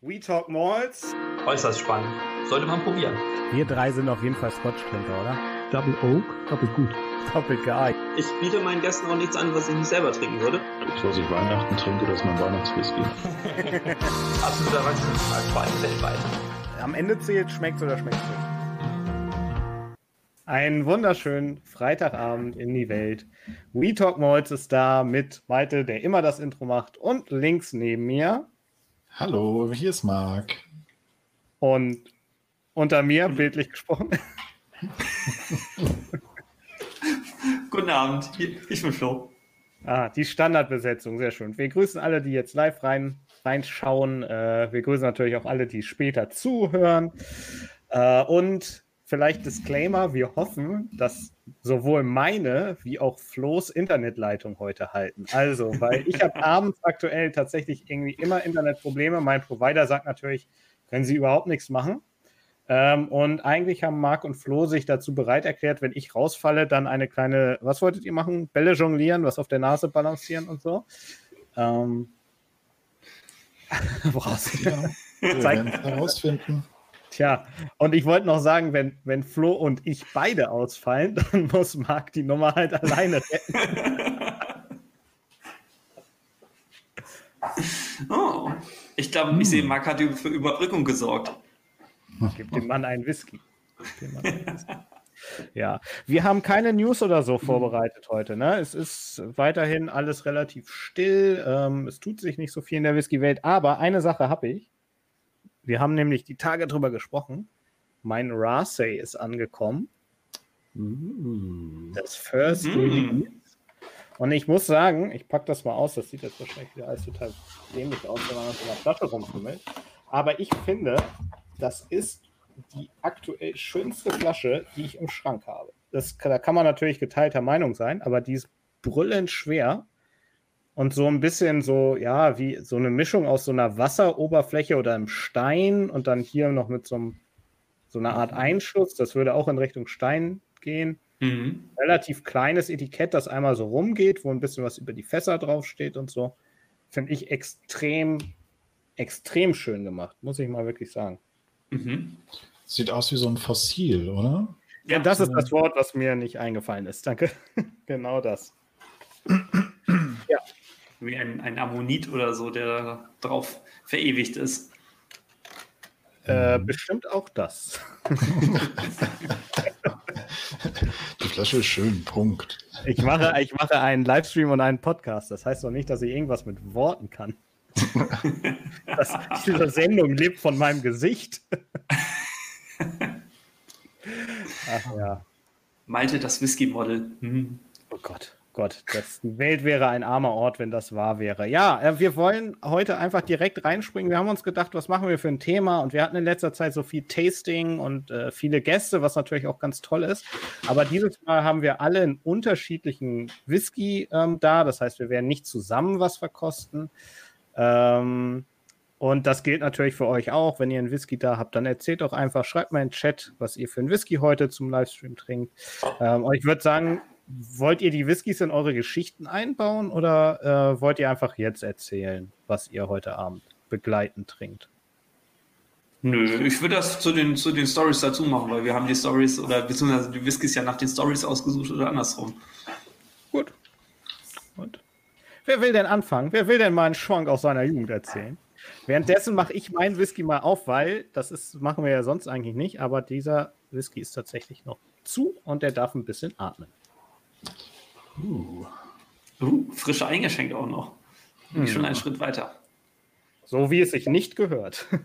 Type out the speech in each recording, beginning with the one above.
We Talk Malls. Äußerst spannend. Sollte man probieren. Wir drei sind auf jeden Fall Scotch-Trinker, oder? Double Oak, doppelt gut. Doppelt geeignet. Ich biete meinen Gästen auch nichts an, was ich nicht selber trinken würde. Das, was ich Weihnachten trinke, das ist mein Weihnachtswhisky. Absoluter Wachstum, vor allem weltweit. Am Ende zählt, schmeckt oder schmeckt nicht. Einen wunderschönen Freitagabend in die Welt. We Talk Malls ist da mit Malte, der immer das Intro macht, und links neben mir. Hallo, hier ist Marc. Und unter mir, bildlich gesprochen. Guten Abend, ich bin Flo. Ah, die Standardbesetzung, sehr schön. Wir grüßen alle, die jetzt live rein, reinschauen. Äh, wir grüßen natürlich auch alle, die später zuhören. Äh, und vielleicht Disclaimer, wir hoffen, dass sowohl meine wie auch Flo's Internetleitung heute halten. Also, weil ich habe abends aktuell tatsächlich irgendwie immer Internetprobleme. Mein Provider sagt natürlich, können Sie überhaupt nichts machen. Ähm, und eigentlich haben Marc und Flo sich dazu bereit erklärt, wenn ich rausfalle, dann eine kleine, was wolltet ihr machen? Bälle jonglieren, was auf der Nase balancieren und so. Ähm, woraus? Ja, wir werden es herausfinden. Tja, und ich wollte noch sagen, wenn, wenn Flo und ich beide ausfallen, dann muss Marc die Nummer halt alleine retten. Oh, ich glaube, ich sehe, Marc hat für Überbrückung gesorgt. Gib dem Mann einen Whisky. Ja, wir haben keine News oder so vorbereitet heute. Ne? Es ist weiterhin alles relativ still. Ähm, es tut sich nicht so viel in der Whisky-Welt. Aber eine Sache habe ich. Wir haben nämlich die Tage drüber gesprochen. Mein Rasay ist angekommen. Das First Mm. Release. Und ich muss sagen, ich packe das mal aus. Das sieht jetzt wahrscheinlich wieder alles total dämlich aus, wenn man das in der Flasche rumfummelt. Aber ich finde, das ist die aktuell schönste Flasche, die ich im Schrank habe. Das, da kann man natürlich geteilter Meinung sein, aber die ist brüllend schwer und so ein bisschen so, ja, wie so eine Mischung aus so einer Wasseroberfläche oder einem Stein und dann hier noch mit so, einem, so einer Art Einschluss. Das würde auch in Richtung Stein gehen. Mhm. Relativ kleines Etikett, das einmal so rumgeht, wo ein bisschen was über die Fässer draufsteht und so. Finde ich extrem, extrem schön gemacht, muss ich mal wirklich sagen. Mhm. Sieht aus wie so ein Fossil, oder? Ja, das ist das Wort, was mir nicht eingefallen ist. Danke. genau das. Wie ein, ein Ammonit oder so, der da drauf verewigt ist. Äh, bestimmt auch das. Die Flasche ist schön, Punkt. Ich mache, ich mache einen Livestream und einen Podcast. Das heißt doch nicht, dass ich irgendwas mit Worten kann. das, diese Sendung lebt von meinem Gesicht. Ach ja. Malte das Whisky-Model. Mhm. Oh Gott, Gott, das, Welt wäre ein armer Ort, wenn das wahr wäre. Ja, äh, wir wollen heute einfach direkt reinspringen. Wir haben uns gedacht, was machen wir für ein Thema? Und wir hatten in letzter Zeit so viel Tasting und äh, viele Gäste, was natürlich auch ganz toll ist. Aber dieses Mal haben wir alle einen unterschiedlichen Whisky ähm, da. Das heißt, wir werden nicht zusammen was verkosten. Ähm, und das gilt natürlich für euch auch. Wenn ihr einen Whisky da habt, dann erzählt doch einfach, schreibt mal in den Chat, was ihr für einen Whisky heute zum Livestream trinkt. Ähm, und ich würde sagen, wollt ihr die Whiskys in eure Geschichten einbauen oder äh, wollt ihr einfach jetzt erzählen, was ihr heute Abend begleitend trinkt? Nö, ich würde das zu den, zu den Stories dazu machen, weil wir haben die Stories oder beziehungsweise die Whiskys ja nach den Stories ausgesucht oder andersrum. Gut. Und wer will denn anfangen? Wer will denn mal einen Schwank aus seiner Jugend erzählen? Währenddessen mache ich meinen Whisky mal auf, weil das ist, machen wir ja sonst eigentlich nicht, aber dieser Whisky ist tatsächlich noch zu und der darf ein bisschen atmen. Uh, Uh, frisch eingeschenkt auch noch. Bin ich Mhm. schon einen Schritt weiter. So wie es sich nicht gehört.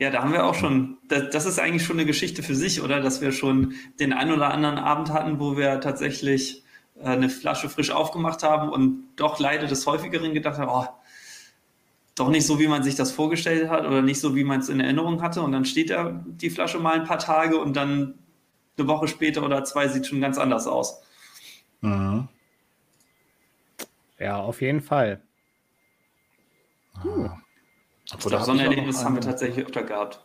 Ja, da haben wir auch schon, das, das ist eigentlich schon eine Geschichte für sich, oder? Dass wir schon den einen oder anderen Abend hatten, wo wir tatsächlich äh, eine Flasche frisch aufgemacht haben und doch leider des Häufigeren gedacht haben, oh, doch nicht so, wie man sich das vorgestellt hat oder nicht so, wie man es in Erinnerung hatte. Und dann steht da die Flasche mal ein paar Tage und dann eine Woche später oder zwei sieht schon ganz anders aus. mhm. Ja, auf jeden Fall. Obwohl, glaube, so ein Erlebnis haben wir tatsächlich öfter gehabt.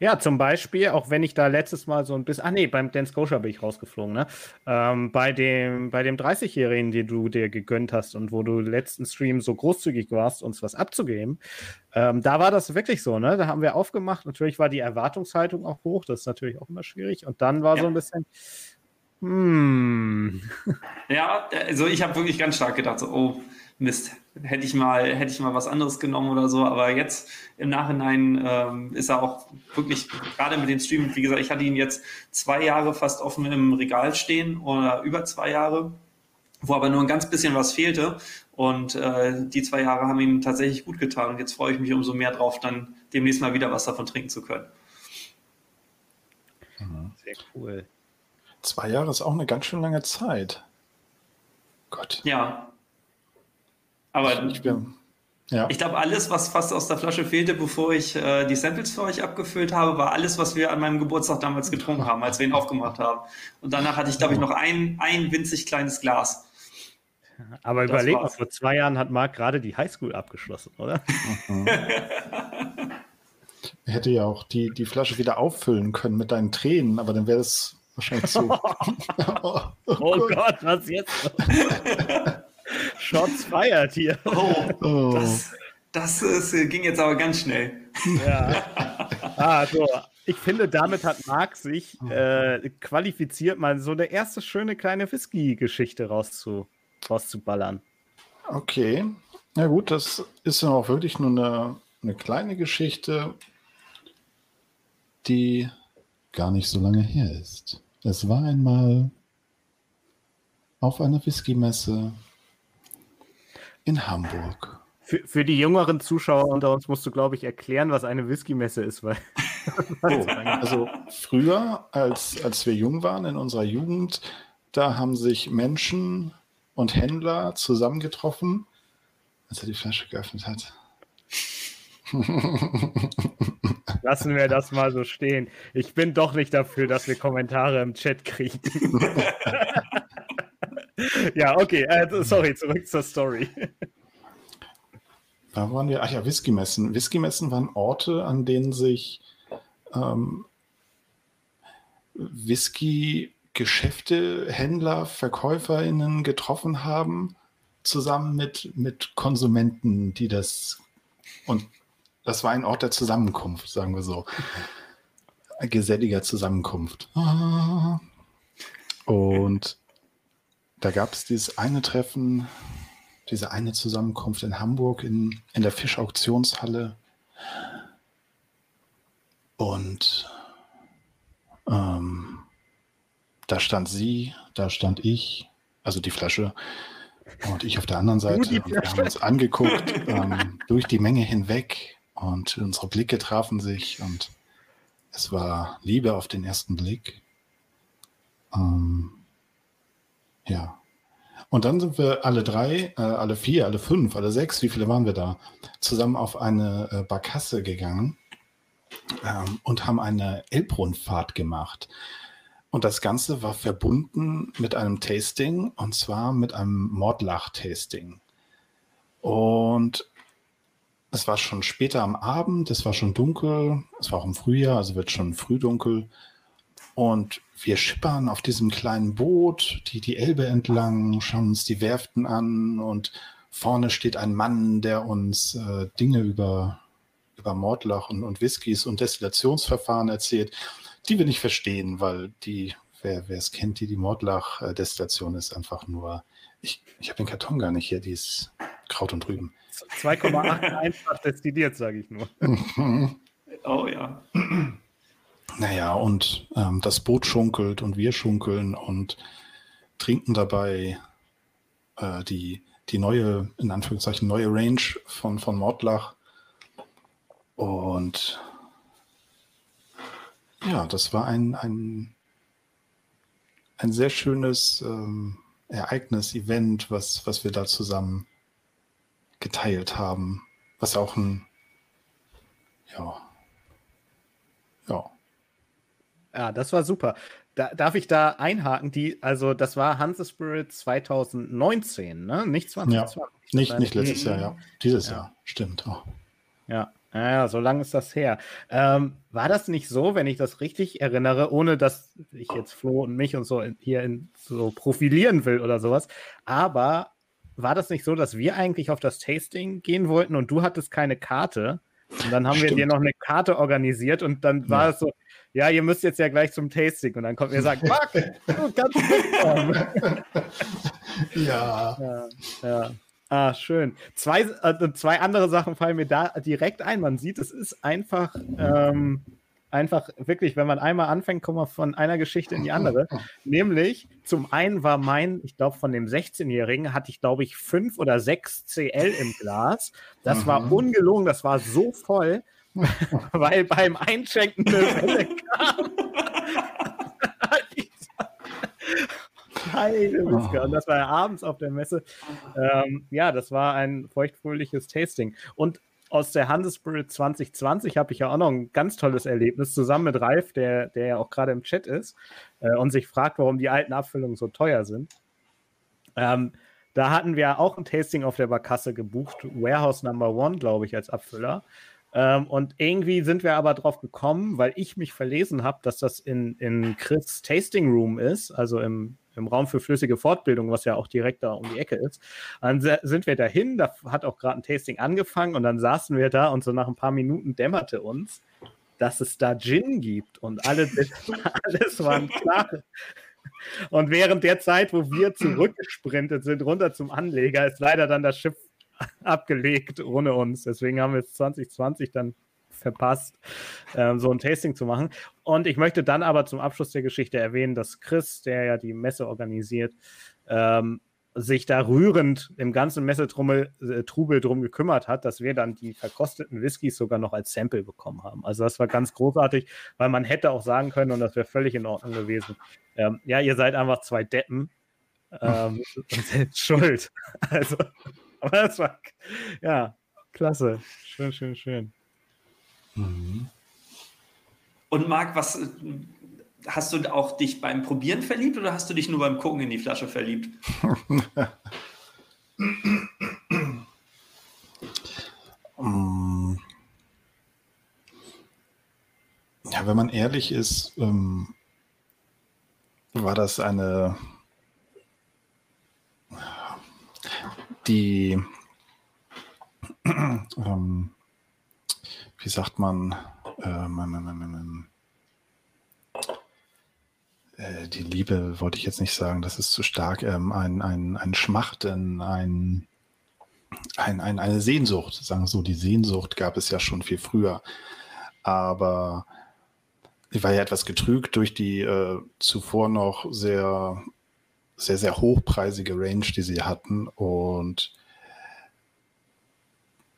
Ja, zum Beispiel, auch wenn ich da letztes Mal so ein bisschen, ah nee, beim Dan Scotia bin ich rausgeflogen, ne? Ähm, bei dem, bei dem 30-Jährigen, den du dir gegönnt hast und wo du letzten Stream so großzügig warst, uns was abzugeben, ähm, da war das wirklich so, ne? Da haben wir aufgemacht. Natürlich war die Erwartungshaltung auch hoch, das ist natürlich auch immer schwierig. Und dann war ja. so ein bisschen, hm. Ja, also ich habe wirklich ganz stark gedacht, so, oh, Mist, hätte ich mal, hätte ich mal was anderes genommen oder so. Aber jetzt im Nachhinein ähm, ist er auch wirklich, gerade mit dem Stream, wie gesagt, ich hatte ihn jetzt zwei Jahre fast offen im Regal stehen oder über zwei Jahre, wo aber nur ein ganz bisschen was fehlte. Und äh, die zwei Jahre haben ihm tatsächlich gut getan. Und jetzt freue ich mich umso mehr drauf, dann demnächst mal wieder was davon trinken zu können. Sehr cool. Zwei Jahre ist auch eine ganz schön lange Zeit. Gott. Ja, aber ich, ja. ich glaube, alles, was fast aus der Flasche fehlte, bevor ich äh, die Samples für euch abgefüllt habe, war alles, was wir an meinem Geburtstag damals getrunken haben, als wir ihn aufgemacht haben. Und danach hatte ich, glaube ich, noch ein, ein winzig kleines Glas. Aber das überleg mal, vor zwei Jahren hat Marc gerade die Highschool abgeschlossen, oder? Mhm. Er hätte ja auch die, die Flasche wieder auffüllen können mit deinen Tränen, aber dann wäre es wahrscheinlich so. oh, oh Gott, was jetzt? Shots feiert hier. Oh, oh. Das, das ist, äh, ging jetzt aber ganz schnell. Ja. Ah, so. Ich finde, damit hat Marc sich äh, qualifiziert, mal so eine erste schöne kleine Whisky-Geschichte rauszu, rauszuballern. Okay. Na gut, das ist dann auch wirklich nur eine, eine kleine Geschichte, die gar nicht so lange her ist. Es war einmal auf einer Whisky-Messe in Hamburg. Für, für die jüngeren Zuschauer unter uns musst du, glaube ich, erklären, was eine Whisky-Messe ist, weil. oh, also früher, als, als wir jung waren, in unserer Jugend, da haben sich Menschen und Händler zusammengetroffen, als er die Flasche geöffnet hat. Lassen wir das mal so stehen. Ich bin doch nicht dafür, dass wir Kommentare im Chat kriegen. ja, okay, äh, sorry, zurück zur Story. Da waren wir, ach ja, Whisky-Messen. Whisky-Messen waren Orte, an denen sich ähm, Whisky-Geschäfte, Händler, VerkäuferInnen getroffen haben, zusammen mit, mit Konsumenten, die das und das war ein Ort der Zusammenkunft, sagen wir so. Geselliger Zusammenkunft. Und da gab es dieses eine Treffen, diese eine Zusammenkunft in Hamburg in, in der Fischauktionshalle. Und ähm, da stand sie, da stand ich, also die Flasche, und ich auf der anderen Seite. Und wir haben uns angeguckt ähm, durch die Menge hinweg und unsere Blicke trafen sich und es war Liebe auf den ersten Blick. Ähm, ja. Und dann sind wir alle drei, äh, alle vier, alle fünf, alle sechs, wie viele waren wir da, zusammen auf eine äh, Barkasse gegangen ähm, und haben eine Elbrundfahrt gemacht. Und das Ganze war verbunden mit einem Tasting und zwar mit einem Mordlach-Tasting. Und es war schon später am Abend, es war schon dunkel, es war auch im Frühjahr, also wird schon früh dunkel. Und wir schippern auf diesem kleinen Boot, die, die Elbe entlang, schauen uns die Werften an und vorne steht ein Mann, der uns äh, Dinge über, über Mordlach und, und Whiskys und Destillationsverfahren erzählt, die wir nicht verstehen, weil die, wer es kennt, die, die Mordlach-Destillation ist einfach nur, ich, ich habe den Karton gar nicht hier, die ist Kraut und Rüben. 2,8 einfach destilliert, sage ich nur. oh ja. Naja, und ähm, das Boot schunkelt und wir schunkeln und trinken dabei äh, die, die neue, in Anführungszeichen, neue Range von, von Mordlach. Und ja, das war ein, ein, ein sehr schönes ähm, Ereignis, Event, was, was wir da zusammen geteilt haben. Was auch ein, ja, ja, das war super. Da, darf ich da einhaken? Die, also das war Hanse Spirit 2019, ne? Nicht 2020. Ja, nicht, nicht letztes Jahr, ja. Dieses ja. Jahr, stimmt. Oh. Ja, Naja, so lange ist das her. Ähm, war das nicht so, wenn ich das richtig erinnere, ohne dass ich jetzt Flo und mich und so in, hier in, so profilieren will oder sowas, aber war das nicht so, dass wir eigentlich auf das Tasting gehen wollten und du hattest keine Karte? Und dann haben Stimmt. wir dir noch eine Karte organisiert und dann war ja. es so, ja, ihr müsst jetzt ja gleich zum Tasting. Und dann kommt mir sagt, Marc, du kannst mitkommen. ja. ja. Ja. Ah, schön. Zwei, äh, zwei andere Sachen fallen mir da direkt ein. Man sieht, es ist einfach, ähm, einfach wirklich, wenn man einmal anfängt, kommt man von einer Geschichte in die andere. Nämlich, zum einen war mein, ich glaube, von dem 16-Jährigen hatte ich, glaube ich, fünf oder sechs CL im Glas. Das mhm. war ungelogen, das war so voll, weil beim Einschenken eine Welle kam. Heide Whisky. Und das war ja abends auf der Messe. Ähm, ja, das war ein feuchtfröhliches Tasting. Und aus der Handelsspirit 2020 habe ich ja auch noch ein ganz tolles Erlebnis zusammen mit Ralf, der, der ja auch gerade im Chat ist äh, und sich fragt, warum die alten Abfüllungen so teuer sind. Ähm, da hatten wir auch ein Tasting auf der Barkasse gebucht, Warehouse Number One, glaube ich, als Abfüller. Ähm, und irgendwie sind wir aber drauf gekommen, weil ich mich verlesen habe, dass das in, in Chris Tasting Room ist, also im, im Raum für flüssige Fortbildung, was ja auch direkt da um die Ecke ist. Dann sind wir dahin, da hat auch gerade ein Tasting angefangen und dann saßen wir da und so nach ein paar Minuten dämmerte uns, dass es da Gin gibt und alle, alles waren klar. Und während der Zeit, wo wir zurückgesprintet sind, runter zum Anleger, ist leider dann das Schiff abgelegt ohne uns. Deswegen haben wir es 2020 dann verpasst, ähm, so ein Tasting zu machen. Und ich möchte dann aber zum Abschluss der Geschichte erwähnen, dass Chris, der ja die Messe organisiert, ähm, sich da rührend im ganzen Messetrubel äh, drum gekümmert hat, dass wir dann die verkosteten Whiskys sogar noch als Sample bekommen haben. Also das war ganz großartig, weil man hätte auch sagen können, und das wäre völlig in Ordnung gewesen, ähm, ja, ihr seid einfach zwei Deppen ähm, und seid schuld. Also aber das war, ja, klasse. Schön, schön, schön. Mhm. Und Marc, was hast du auch dich beim Probieren verliebt oder hast du dich nur beim Gucken in die Flasche verliebt? ja, wenn man ehrlich ist, ähm, war das eine die, ähm, wie sagt man, ähm, äh, die Liebe wollte ich jetzt nicht sagen, das ist zu stark, ähm, ein, ein, ein Schmachten, ein, ein, ein, eine Sehnsucht, sagen wir so, die Sehnsucht gab es ja schon viel früher, aber ich war ja etwas getrügt durch die äh, zuvor noch sehr sehr, sehr hochpreisige Range, die sie hatten. Und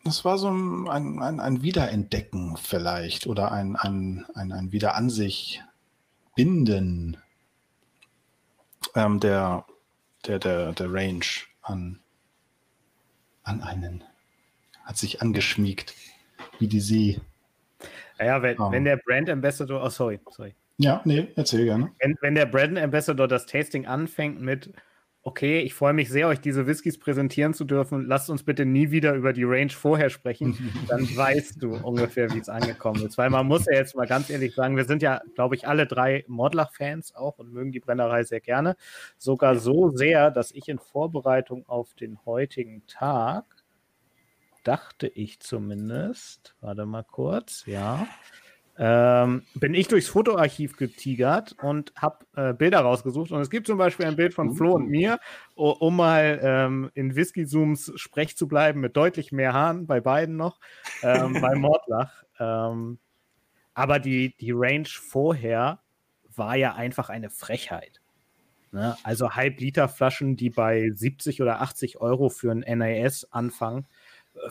es war so ein, ein, ein Wiederentdecken vielleicht oder ein, ein, ein, ein Wieder an sich binden ähm, der, der, der, der Range an, an einen. Hat sich angeschmiegt, wie die See. Ja, wenn, um. wenn der Brand Ambassador, oh sorry, sorry. Ja, nee, erzähl gerne. Wenn, wenn der Brand Ambassador das Tasting anfängt mit, okay, ich freue mich sehr, euch diese Whiskys präsentieren zu dürfen, lasst uns bitte nie wieder über die Range vorher sprechen, dann weißt du ungefähr, wie es angekommen ist. Weil man muss ja jetzt mal ganz ehrlich sagen, wir sind ja, glaube ich, alle drei Modlach-Fans auch und mögen die Brennerei sehr gerne. Sogar so sehr, dass ich in Vorbereitung auf den heutigen Tag dachte ich zumindest, warte mal kurz, ja, ähm, bin ich durchs Fotoarchiv getigert und habe äh, Bilder rausgesucht. Und es gibt zum Beispiel ein Bild von Flo und uh. mir, um mal ähm, in Whisky-Zooms Sprech zu bleiben, mit deutlich mehr Haaren, bei beiden noch, ähm, bei Mordlach. Ähm, aber die, die Range vorher war ja einfach eine Frechheit. Ne? Also Halb-Liter-Flaschen, die bei 70 oder 80 Euro für ein NAS anfangen. Äh,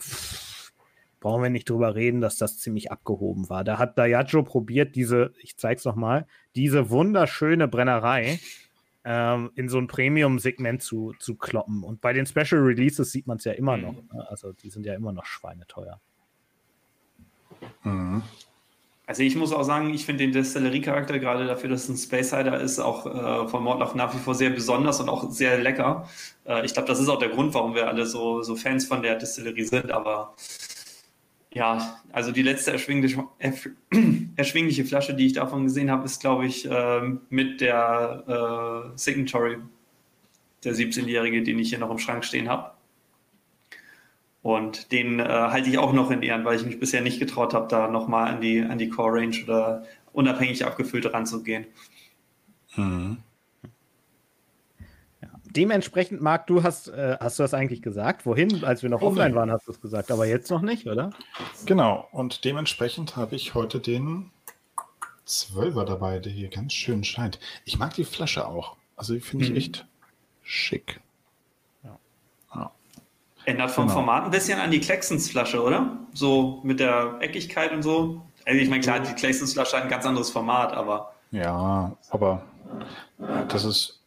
brauchen wir nicht drüber reden, dass das ziemlich abgehoben war. Da hat Diageo probiert, diese, ich zeig's noch mal, diese wunderschöne Brennerei ähm, in so ein Premium-Segment zu, zu kloppen. Und bei den Special Releases sieht man es ja immer mhm. noch. Ne? Also die sind ja immer noch schweineteuer. Mhm. Also ich muss auch sagen, ich finde den Destillerie-Charakter, gerade dafür, dass es ein Space Cider ist, auch äh, von Mordlach nach wie vor sehr besonders und auch sehr lecker. Äh, ich glaube, das ist auch der Grund, warum wir alle so, so Fans von der Destillerie sind, aber Ja, also die letzte erschwingliche, erschwingliche Flasche, die ich davon gesehen habe, ist, glaube ich, äh, mit der äh, Signatory, der 17-Jährige, den ich hier noch im Schrank stehen habe. Und den äh, halte ich auch noch in Ehren, weil ich mich bisher nicht getraut habe, da nochmal an die, an die Core Range oder unabhängig abgefüllt ranzugehen. Mhm. Dementsprechend, Marc, du hast, äh, hast du das eigentlich gesagt? Wohin? Als wir noch oh, offline waren, hast du es gesagt, aber jetzt noch nicht, oder? Genau, und dementsprechend habe ich heute den Zwölfer dabei, der hier ganz schön scheint. Ich mag die Flasche auch. Also die finde ich mhm. echt schick. Ändert vom genau. Format ein bisschen an die Klecksens-Flasche, oder? So mit der Eckigkeit und so. Also ich meine, klar, die Klecksens-Flasche hat ein ganz anderes Format, aber. Ja, aber das ist,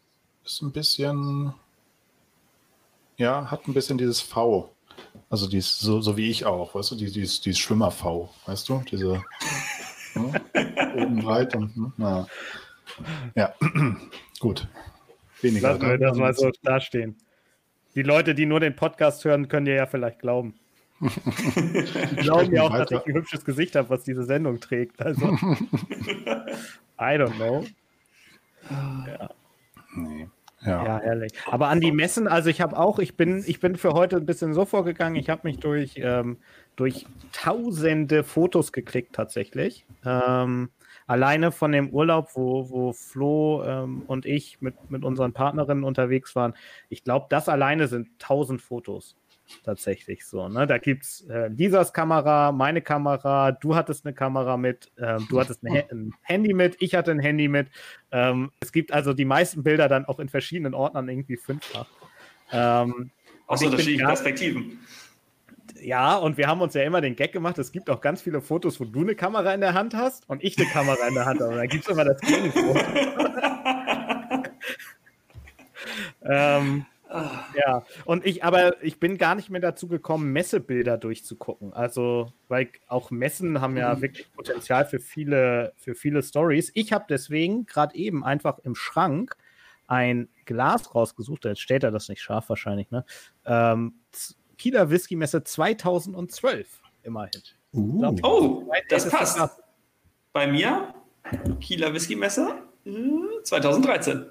ist ein bisschen. Ja, hat ein bisschen dieses V. Also dies, so, so wie ich auch, weißt du, dieses, dieses Schwimmer-V, weißt du? Diese ne? oben breit und ne? na. Ja, gut. Weniger. Lassen wir das mal so dastehen. Die Leute, die nur den Podcast hören, können dir ja vielleicht glauben. Die glauben ja auch, weiter. dass ich ein hübsches Gesicht habe, was diese Sendung trägt. Also, I don't know. Ja. Nee. Ja. ja. herrlich. Aber an die Messen, also ich habe auch, ich bin, ich bin für heute ein bisschen so vorgegangen, ich habe mich durch, ähm, durch tausende Fotos geklickt tatsächlich. Ähm, alleine von dem Urlaub, wo, wo Flo ähm, und ich mit, mit unseren Partnerinnen unterwegs waren, ich glaube, das alleine sind 1000 Fotos tatsächlich so. Ne? Da gibt es äh, Lisas Kamera, meine Kamera, du hattest eine Kamera mit, ähm, du hattest ein, ein, Handy mit, ich hatte ein Handy mit. Ähm, es gibt also die meisten Bilder dann auch in verschiedenen Ordnern irgendwie fünffach. Ähm, Aus unterschiedlichen Perspektiven ja, und wir haben uns ja immer den Gag gemacht, es gibt auch ganz viele Fotos, wo du eine Kamera in der Hand hast und ich eine Kamera in der Hand habe. Da gibt es immer das Gegenfoto. ähm, ja, und ich, aber ich bin gar nicht mehr dazu gekommen, Messebilder durchzugucken. Also, weil auch Messen haben ja mhm. wirklich Potenzial für viele, für viele Stories. Ich habe deswegen gerade eben einfach im Schrank ein Glas rausgesucht. Jetzt stellt er das nicht scharf wahrscheinlich, ne? Ähm, Kieler Whisky Messe 2012 immerhin. Uh. Glaub, oh, das passt. Das Bei mir Kieler Whisky Messe 2013.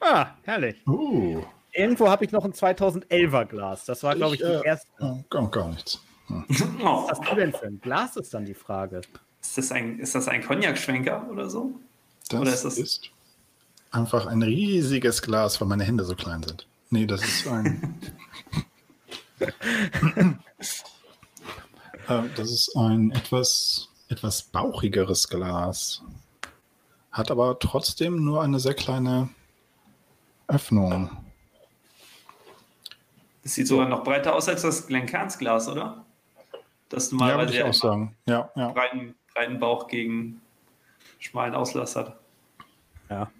Ah, herrlich. Uh. Irgendwo habe ich noch ein 2011er Glas. Das war, glaube ich, die äh, erste. Gar, gar nichts. Hm. Was hast du denn für ein Glas, ist dann die Frage. Ist das ein, ist das ein Cognac-Schwenker oder so? Das oder ist, das ist einfach ein riesiges Glas, weil meine Hände so klein sind. Nee, das ist ein Äh, das ist ein etwas, etwas bauchigeres Glas. Hat aber trotzdem nur eine sehr kleine Öffnung. Das sieht sogar noch breiter aus als das Glencairns-Glas, oder? Das normalerweise ja, ich auch sagen. Ja, ja. Breiten, breiten Bauch gegen schmalen Auslass hat. Ja.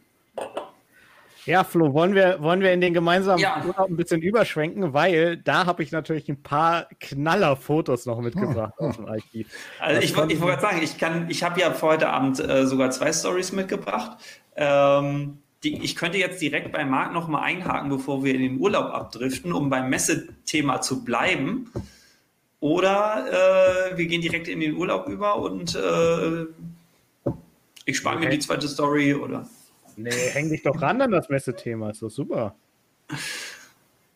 Ja, Flo, wollen wir, wollen wir in den gemeinsamen ja. Urlaub ein bisschen überschwenken, weil da habe ich natürlich ein paar Knaller-Fotos noch mitgebracht oh, aus dem Archiv. Also ich, ich wollte gerade sagen, ich ich habe ja für heute Abend äh, sogar zwei Stories mitgebracht. Ähm, die, ich könnte jetzt direkt bei Marc noch mal einhaken, bevor wir in den Urlaub abdriften, um beim Messethema zu bleiben. Oder äh, wir gehen direkt in den Urlaub über und äh, ich spare okay. mir die zweite Story oder. Nee, häng dich doch ran an das Messethema, ist doch super.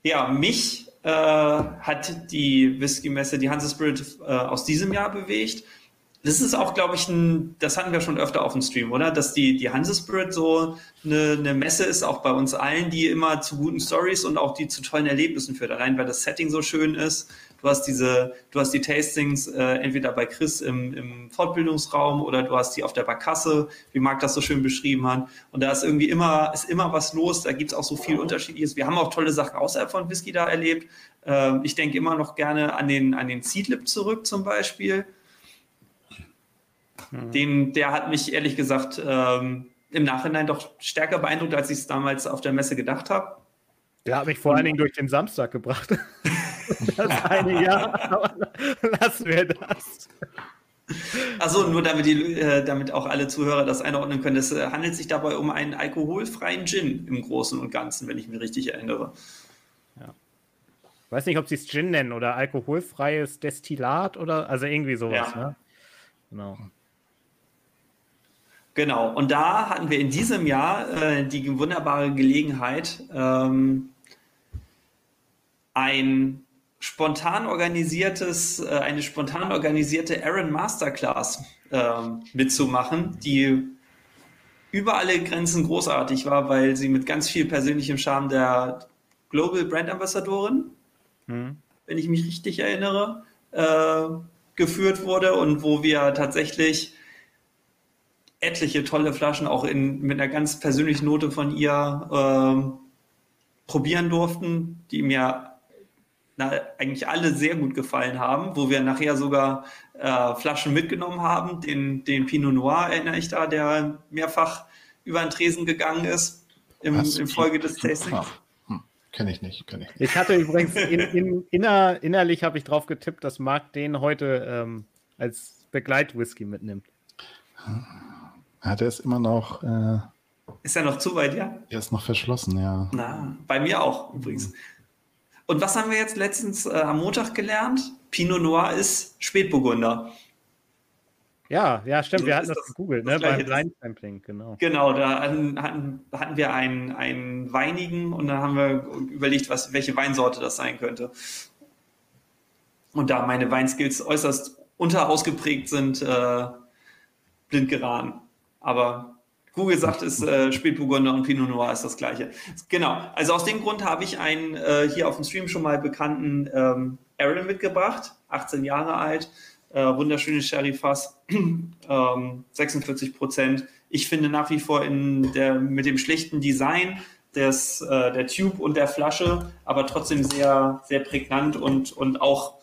Ja, mich äh, hat die Whisky-Messe, die Hansa Spirit äh, aus diesem Jahr bewegt. Das ist auch, glaube ich, ein, das hatten wir schon öfter auf dem Stream, oder? Dass die, die Hansa Spirit so eine, eine Messe ist, auch bei uns allen, die immer zu guten Stories und auch die zu tollen Erlebnissen führt. Allein weil das Setting so schön ist, Du hast diese, du hast die Tastings äh, entweder bei Chris im, im Fortbildungsraum oder du hast die auf der Barkasse, wie Marc das so schön beschrieben hat. Und da ist irgendwie immer, ist immer was los. Da gibt es auch so viel Unterschiedliches. Wir haben auch tolle Sachen außerhalb von Whisky da erlebt. Ähm, ich denke immer noch gerne an den, an den Seedlip zurück zum Beispiel. Mhm. Den, der hat mich ehrlich gesagt ähm, im Nachhinein doch stärker beeindruckt, als ich es damals auf der Messe gedacht habe. Der hat mich vor allen Dingen durch den Samstag gebracht. das eine Jahr, lassen wir das. Also nur damit, die, äh, damit auch alle Zuhörer das einordnen können. Es äh, handelt sich dabei um einen alkoholfreien Gin im Großen und Ganzen, wenn ich mich richtig erinnere. Ja. weiß nicht, ob sie es Gin nennen oder alkoholfreies Destillat oder also irgendwie sowas. Ja. Ne? Genau. Genau, und da hatten wir in diesem Jahr äh, die wunderbare Gelegenheit, ähm, ein spontan organisiertes, äh, eine spontan organisierte Aaron Masterclass äh, mitzumachen, die über alle Grenzen großartig war, weil sie mit ganz viel persönlichem Charme der Global Brand Ambassadorin, mhm. wenn ich mich richtig erinnere, äh, geführt wurde und wo wir tatsächlich etliche tolle Flaschen auch in, mit einer ganz persönlichen Note von ihr äh, probieren durften, die mir na, eigentlich alle sehr gut gefallen haben, wo wir nachher sogar äh, Flaschen mitgenommen haben. Den, den Pinot Noir erinnere ich da, der mehrfach über den Tresen gegangen ist im, im Folge des Tastings. Hm, kenne ich nicht, kenne ich nicht. Ich hatte übrigens in, in, inner, innerlich habe ich drauf getippt, dass Marc den heute ähm, als Begleitwhisky mitnimmt. Hm. Ja, der ist immer noch. Äh, ist er noch zu weit, ja? Er ist noch verschlossen, ja. Na, bei mir auch übrigens. Und was haben wir jetzt letztens äh, am Montag gelernt? Pinot Noir ist Spätburgunder. Ja, ja, stimmt. So wir hatten das, das gegoogelt, ne? beim Blind Sampling, genau. Genau, da hatten, hatten wir einen, einen weinigen und dann haben wir überlegt, was, welche Weinsorte das sein könnte. Und da meine Weinskills äußerst unterausgeprägt sind, äh, blind geraten. Aber Google sagt, ist äh, Spätburgunder und Pinot Noir ist das gleiche. Genau. Also aus dem Grund habe ich einen äh, hier auf dem Stream schon mal bekannten ähm, Aaron mitgebracht, 18 Jahre alt, äh, wunderschönes Sherry-Fass, ähm, 46 Prozent. Ich finde nach wie vor in der, mit dem schlichten Design des, äh, der Tube und der Flasche, aber trotzdem sehr, sehr prägnant und, und auch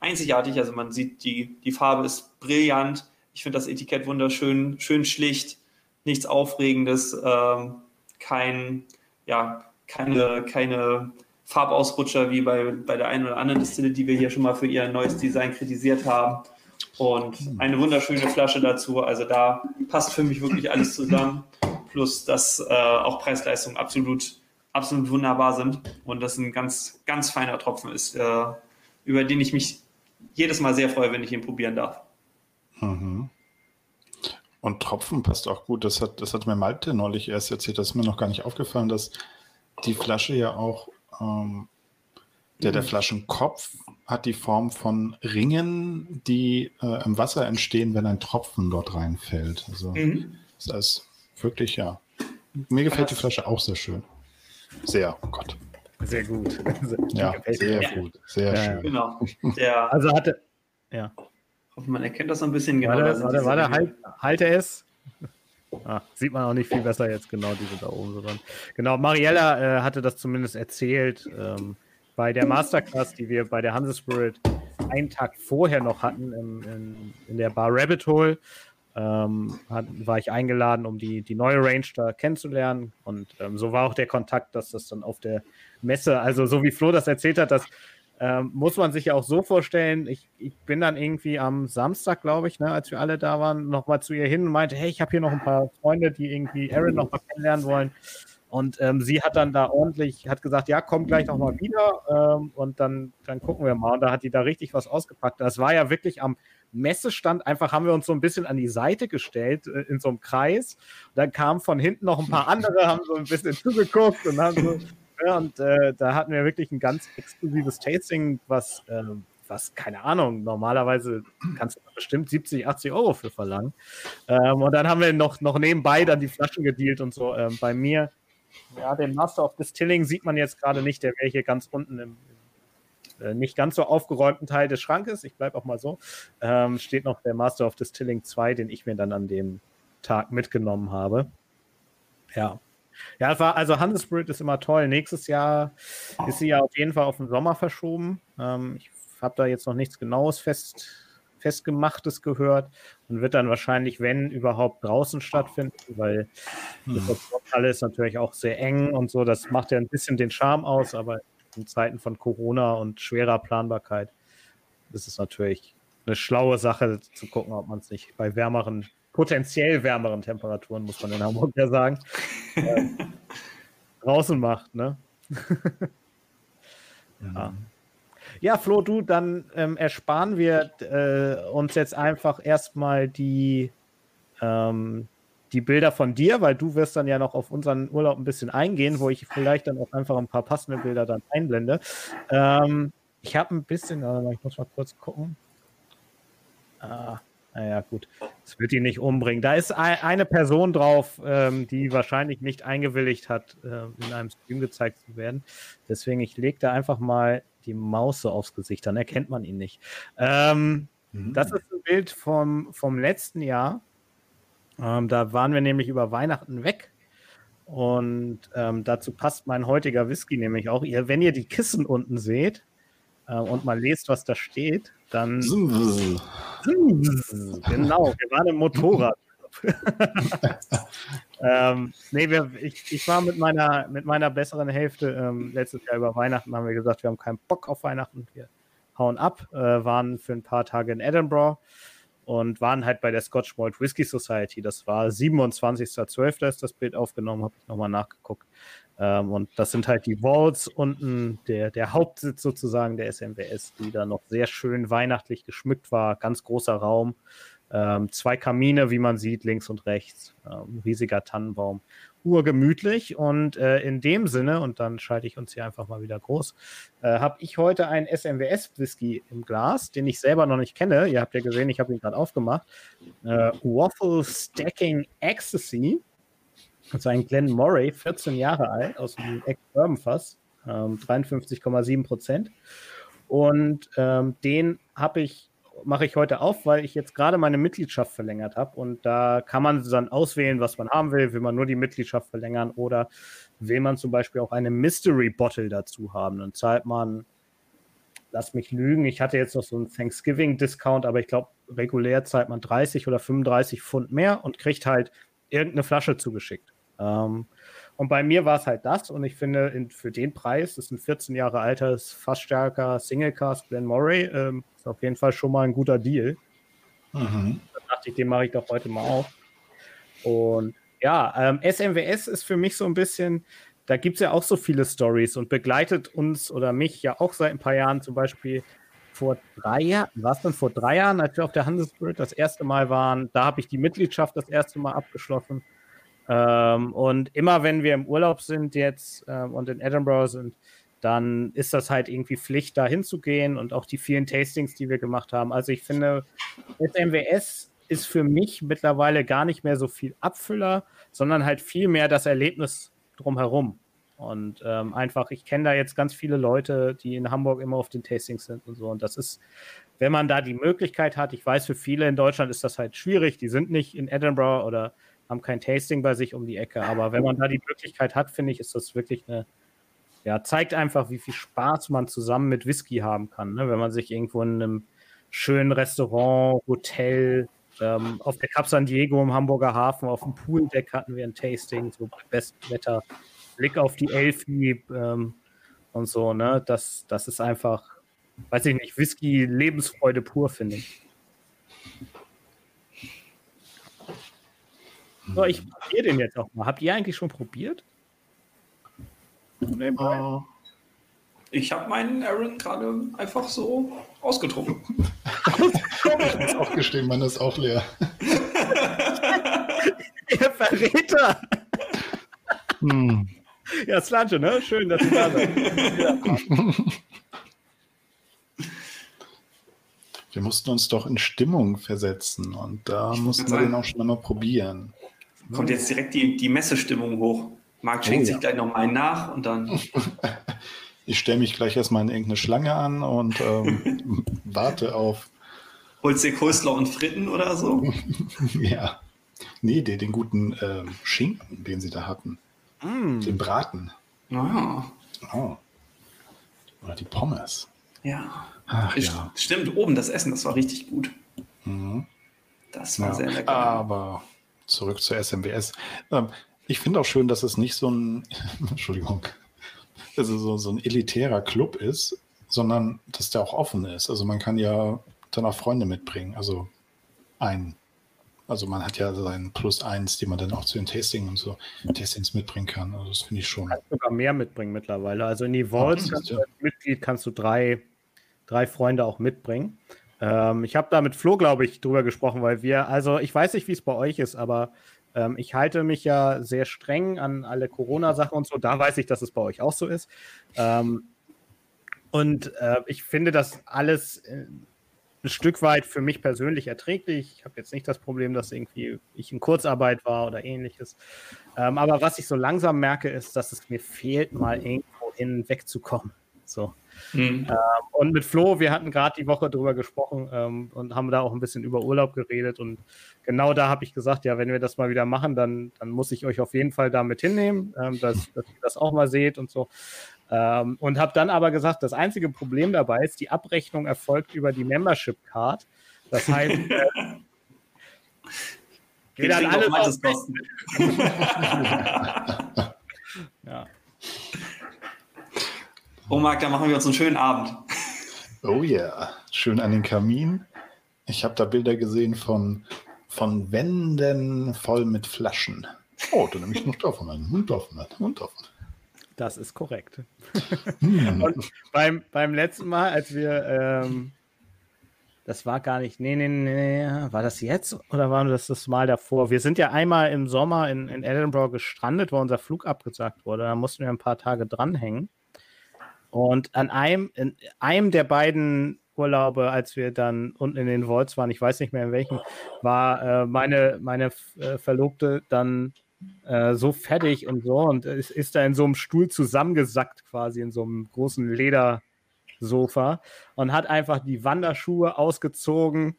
einzigartig. Also man sieht, die, die Farbe ist brillant ich finde das Etikett wunderschön, schön schlicht, nichts Aufregendes, ähm, kein, ja, keine, keine Farbausrutscher wie bei, bei der einen oder anderen Distille, die wir hier schon mal für ihr neues Design kritisiert haben. Und eine wunderschöne Flasche dazu. Also da passt für mich wirklich alles zusammen. Plus, dass äh, auch Preis-Leistung absolut, absolut wunderbar sind und das ein ganz, ganz feiner Tropfen ist, äh, über den ich mich jedes Mal sehr freue, wenn ich ihn probieren darf. Mhm. Und Tropfen passt auch gut. Das hat, das hat mir Malte neulich erst erzählt. Das ist mir noch gar nicht aufgefallen, dass die Flasche ja auch, ähm, der, der mhm. Flaschenkopf hat die Form von Ringen, die äh, im Wasser entstehen, wenn ein Tropfen dort reinfällt. Also mhm. das heißt wirklich, ja. Mir gefällt die Flasche auch sehr schön. Sehr, oh Gott. Sehr gut. ja, sehr gut. Sehr ja. schön. Genau. Ja. Also hatte, ja hoffe, man erkennt das so ein bisschen. Genau, warte, warte, warte halt, halte es. Ah, sieht man auch nicht viel besser jetzt, genau, die sind da oben so dran. Genau, Mariella äh, hatte das zumindest erzählt ähm, bei der Masterclass, die wir bei der Hanse Spirit einen Tag vorher noch hatten im, in, in der Bar Rabbit Hole. Ähm, hat, war ich eingeladen, um die, die neue Range da kennenzulernen. Und ähm, so war auch der Kontakt, dass das dann auf der Messe, also so wie Flo das erzählt hat, dass ähm, muss man sich ja auch so vorstellen, ich, ich bin dann irgendwie am Samstag, glaube ich, ne, als wir alle da waren, nochmal zu ihr hin und meinte, hey, ich habe hier noch ein paar Freunde, die irgendwie Aaron noch mal kennenlernen wollen. Und ähm, sie hat dann da ordentlich, hat gesagt, ja, komm gleich noch mal wieder ähm, und dann, dann gucken wir mal. Und da hat die da richtig was ausgepackt. Das war ja wirklich am Messestand, einfach haben wir uns so ein bisschen an die Seite gestellt, äh, in so einem Kreis. Und dann kamen von hinten noch ein paar andere, haben so ein bisschen zugeguckt und haben so ja, und äh, da hatten wir wirklich ein ganz exklusives Tasting, was, äh, was keine Ahnung, normalerweise kannst du bestimmt 70, 80 Euro für verlangen. Ähm, und dann haben wir noch, noch nebenbei dann die Flaschen gedealt und so. Ähm, bei mir, ja, den Master of Distilling sieht man jetzt gerade nicht, der wäre hier ganz unten im, im äh, nicht ganz so aufgeräumten Teil des Schrankes, ich bleibe auch mal so, ähm, steht noch der Master of Distilling 2, den ich mir dann an dem Tag mitgenommen habe. Ja, ja, war, also Handelsspirit ist immer toll. Nächstes Jahr ist sie ja auf jeden Fall auf den Sommer verschoben. Ähm, ich habe da jetzt noch nichts Genaues fest, festgemachtes gehört und wird dann wahrscheinlich, wenn überhaupt, draußen stattfinden, weil hm. das Halle ist natürlich auch sehr eng und so. Das macht ja ein bisschen den Charme aus, aber in Zeiten von Corona und schwerer Planbarkeit ist es natürlich eine schlaue Sache zu gucken, ob man es nicht bei wärmeren potenziell wärmeren Temperaturen, muss man in Hamburg ja sagen, äh, draußen macht. Ne? ja. Ja, Flo, du, dann ähm, ersparen wir äh, uns jetzt einfach erstmal die, ähm, die Bilder von dir, weil du wirst dann ja noch auf unseren Urlaub ein bisschen eingehen, wo ich vielleicht dann auch einfach ein paar passende Bilder dann einblende. Ähm, ich habe ein bisschen, ich muss mal kurz gucken. Ah, naja, gut. Das wird ihn nicht umbringen. Da ist eine Person drauf, ähm, die wahrscheinlich nicht eingewilligt hat, äh, in einem Stream gezeigt zu werden. Deswegen, ich lege da einfach mal die Maus so aufs Gesicht, dann erkennt man ihn nicht. Ähm, mhm. Das ist ein Bild vom, vom letzten Jahr. Ähm, da waren wir nämlich über Weihnachten weg. Und ähm, dazu passt mein heutiger Whisky nämlich auch. Ihr, wenn ihr die Kissen unten seht äh, und mal lest, was da steht, dann. genau, wir waren im Motorrad. ähm, nee, wir, ich, ich war mit meiner, mit meiner besseren Hälfte ähm, letztes Jahr über Weihnachten, haben wir gesagt, wir haben keinen Bock auf Weihnachten, wir hauen ab, äh, waren für ein paar Tage in Edinburgh und waren halt bei der Scotch Malt Whisky Society. Das war 27.12. ist das Bild aufgenommen, habe ich nochmal nachgeguckt. Ähm, und das sind halt die Walls unten, der, der Hauptsitz sozusagen der SMWS, die da noch sehr schön weihnachtlich geschmückt war. Ganz großer Raum. Ähm, zwei Kamine, wie man sieht, links und rechts. Ähm, riesiger Tannenbaum. Urgemütlich. Und äh, in dem Sinne, und dann schalte ich uns hier einfach mal wieder groß, äh, habe ich heute einen SMWS-Whisky im Glas, den ich selber noch nicht kenne. Ihr habt ja gesehen, ich habe ihn gerade aufgemacht. Äh, Waffle Stacking Ecstasy. Das ist ein Glenn Murray, 14 Jahre alt, aus dem Ex-Bourbon-Fass. Ähm, 53,7 Prozent. Und ähm, den habe ich mache ich heute auf, weil ich jetzt gerade meine Mitgliedschaft verlängert habe und da kann man dann auswählen, was man haben will. Will man nur die Mitgliedschaft verlängern oder will man zum Beispiel auch eine Mystery Bottle dazu haben? Dann zahlt man, lass mich lügen, ich hatte jetzt noch so einen Thanksgiving-Discount, aber ich glaube, regulär zahlt man 30 oder 35 Pfund mehr und kriegt halt irgendeine Flasche zugeschickt. Ähm, und bei mir war es halt das. Und ich finde, in, für den Preis, das ist ein 14 Jahre altes, fast stärker Single Cast Glen Murray, ähm, ist auf jeden Fall schon mal ein guter Deal. Mhm. Da dachte ich, den mache ich doch heute mal auf. Und ja, ähm, SMWS ist für mich so ein bisschen, da gibt es ja auch so viele Stories und begleitet uns oder mich ja auch seit ein paar Jahren zum Beispiel vor drei Jahren, war es dann vor drei Jahren, als wir auf der Handelsbild das erste Mal waren, da habe ich die Mitgliedschaft das erste Mal abgeschlossen. Ähm, und immer wenn wir im Urlaub sind jetzt ähm, und in Edinburgh sind, dann ist das halt irgendwie Pflicht, da hinzugehen und auch die vielen Tastings, die wir gemacht haben. Also ich finde, SMWS ist für mich mittlerweile gar nicht mehr so viel Abfüller, sondern halt viel mehr das Erlebnis drumherum. Und ähm, einfach, ich kenne da jetzt ganz viele Leute, die in Hamburg immer auf den Tastings sind und so. Und das ist, wenn man da die Möglichkeit hat, ich weiß, für viele in Deutschland ist das halt schwierig, die sind nicht in Edinburgh oder haben kein Tasting bei sich um die Ecke. Aber wenn man da die Möglichkeit hat, finde ich, ist das wirklich eine, ja, zeigt einfach, wie viel Spaß man zusammen mit Whisky haben kann. Ne? Wenn man sich irgendwo in einem schönen Restaurant, Hotel, ähm, auf der Cap San Diego im Hamburger Hafen, auf dem Pooldeck hatten wir ein Tasting, so bei bestem Wetter, Blick auf die Elfi ähm, und so, ne? Das, das ist einfach, weiß ich nicht, Whisky, Lebensfreude pur, finde ich. So, ich probiere den jetzt auch mal. Habt ihr eigentlich schon probiert? Uh, ich habe meinen Aaron gerade einfach so ausgetrunken. ich muss auch gestehen, man ist auch leer. Ihr Verräter! Hm. Ja, Slanche, ne? Schön, dass du da seid. Wir mussten uns doch in Stimmung versetzen und da mussten wir den auch schon einmal probieren. Kommt jetzt direkt die, die Messestimmung hoch. Marc schenkt oh, sich ja. gleich noch einen nach und dann. ich stelle mich gleich erstmal in irgendeine Schlange an und ähm, warte auf. Holst dir Coleslaw und Fritten oder so? ja. Nee, den, den guten ähm, Schinken, den sie da hatten. Mm. Den Braten. Ah. Oh. Oder die Pommes. Ja. Ach, ja. Stimmt, oben das Essen, das war richtig gut. Mhm. Das war ja. sehr lecker. Aber zurück zur SMBS. Ähm, ich finde auch schön, dass es nicht so ein, Entschuldigung, also so, so ein elitärer Club ist, sondern dass der auch offen ist. Also man kann ja dann auch Freunde mitbringen. Also ein, also man hat ja seinen Plus eins, die man dann auch zu den Tastings und so Tastings mitbringen kann. Also das finde ich schon. Du kannst sogar mehr mitbringen mittlerweile. Also in die Vaults du als Mitglied kannst du drei drei Freunde auch mitbringen. Ähm, ich habe da mit Flo, glaube ich, drüber gesprochen, weil wir, also ich weiß nicht, wie es bei euch ist, aber ähm, ich halte mich ja sehr streng an alle Corona-Sachen und so. Da weiß ich, dass es bei euch auch so ist. Ähm, und äh, ich finde das alles äh, ein Stück weit für mich persönlich erträglich. Ich habe jetzt nicht das Problem, dass irgendwie ich in Kurzarbeit war oder ähnliches. Ähm, aber was ich so langsam merke, ist, dass es mir fehlt, mal irgendwo hin wegzukommen. So. Mhm. Ähm, und mit Flo, wir hatten gerade die Woche drüber gesprochen ähm, und haben da auch ein bisschen über Urlaub geredet. Und genau da habe ich gesagt, ja, wenn wir das mal wieder machen, dann, dann muss ich euch auf jeden Fall damit hinnehmen, ähm, dass, dass, ihr das auch mal seht und so. Ähm, und habe dann aber gesagt, das einzige Problem dabei ist, die Abrechnung erfolgt über die Membership Card. Das heißt, äh, geht dann alles auf Kosten. ja. Oh Marc, da machen wir uns einen schönen Abend. Oh ja, yeah. schön an den Kamin. Ich habe da Bilder gesehen von, von Wänden voll mit Flaschen. Oh, da nehme ich noch davon einen. Und davon einen. Und davon. Das ist korrekt. Hm. Und beim, beim letzten Mal, als wir, ähm, das war gar nicht, nee, nee, nee, war das jetzt oder war das das Mal davor? Wir sind ja einmal im Sommer in, in Edinburgh gestrandet, wo unser Flug abgesagt wurde. Da mussten wir ein paar Tage dranhängen. Und an einem, in einem der beiden Urlaube, als wir dann unten in den Volts waren, ich weiß nicht mehr in welchem, war äh, meine, meine äh, Verlobte dann äh, so fertig und so und ist, ist da in so einem Stuhl zusammengesackt, quasi in so einem großen Ledersofa und hat einfach die Wanderschuhe ausgezogen,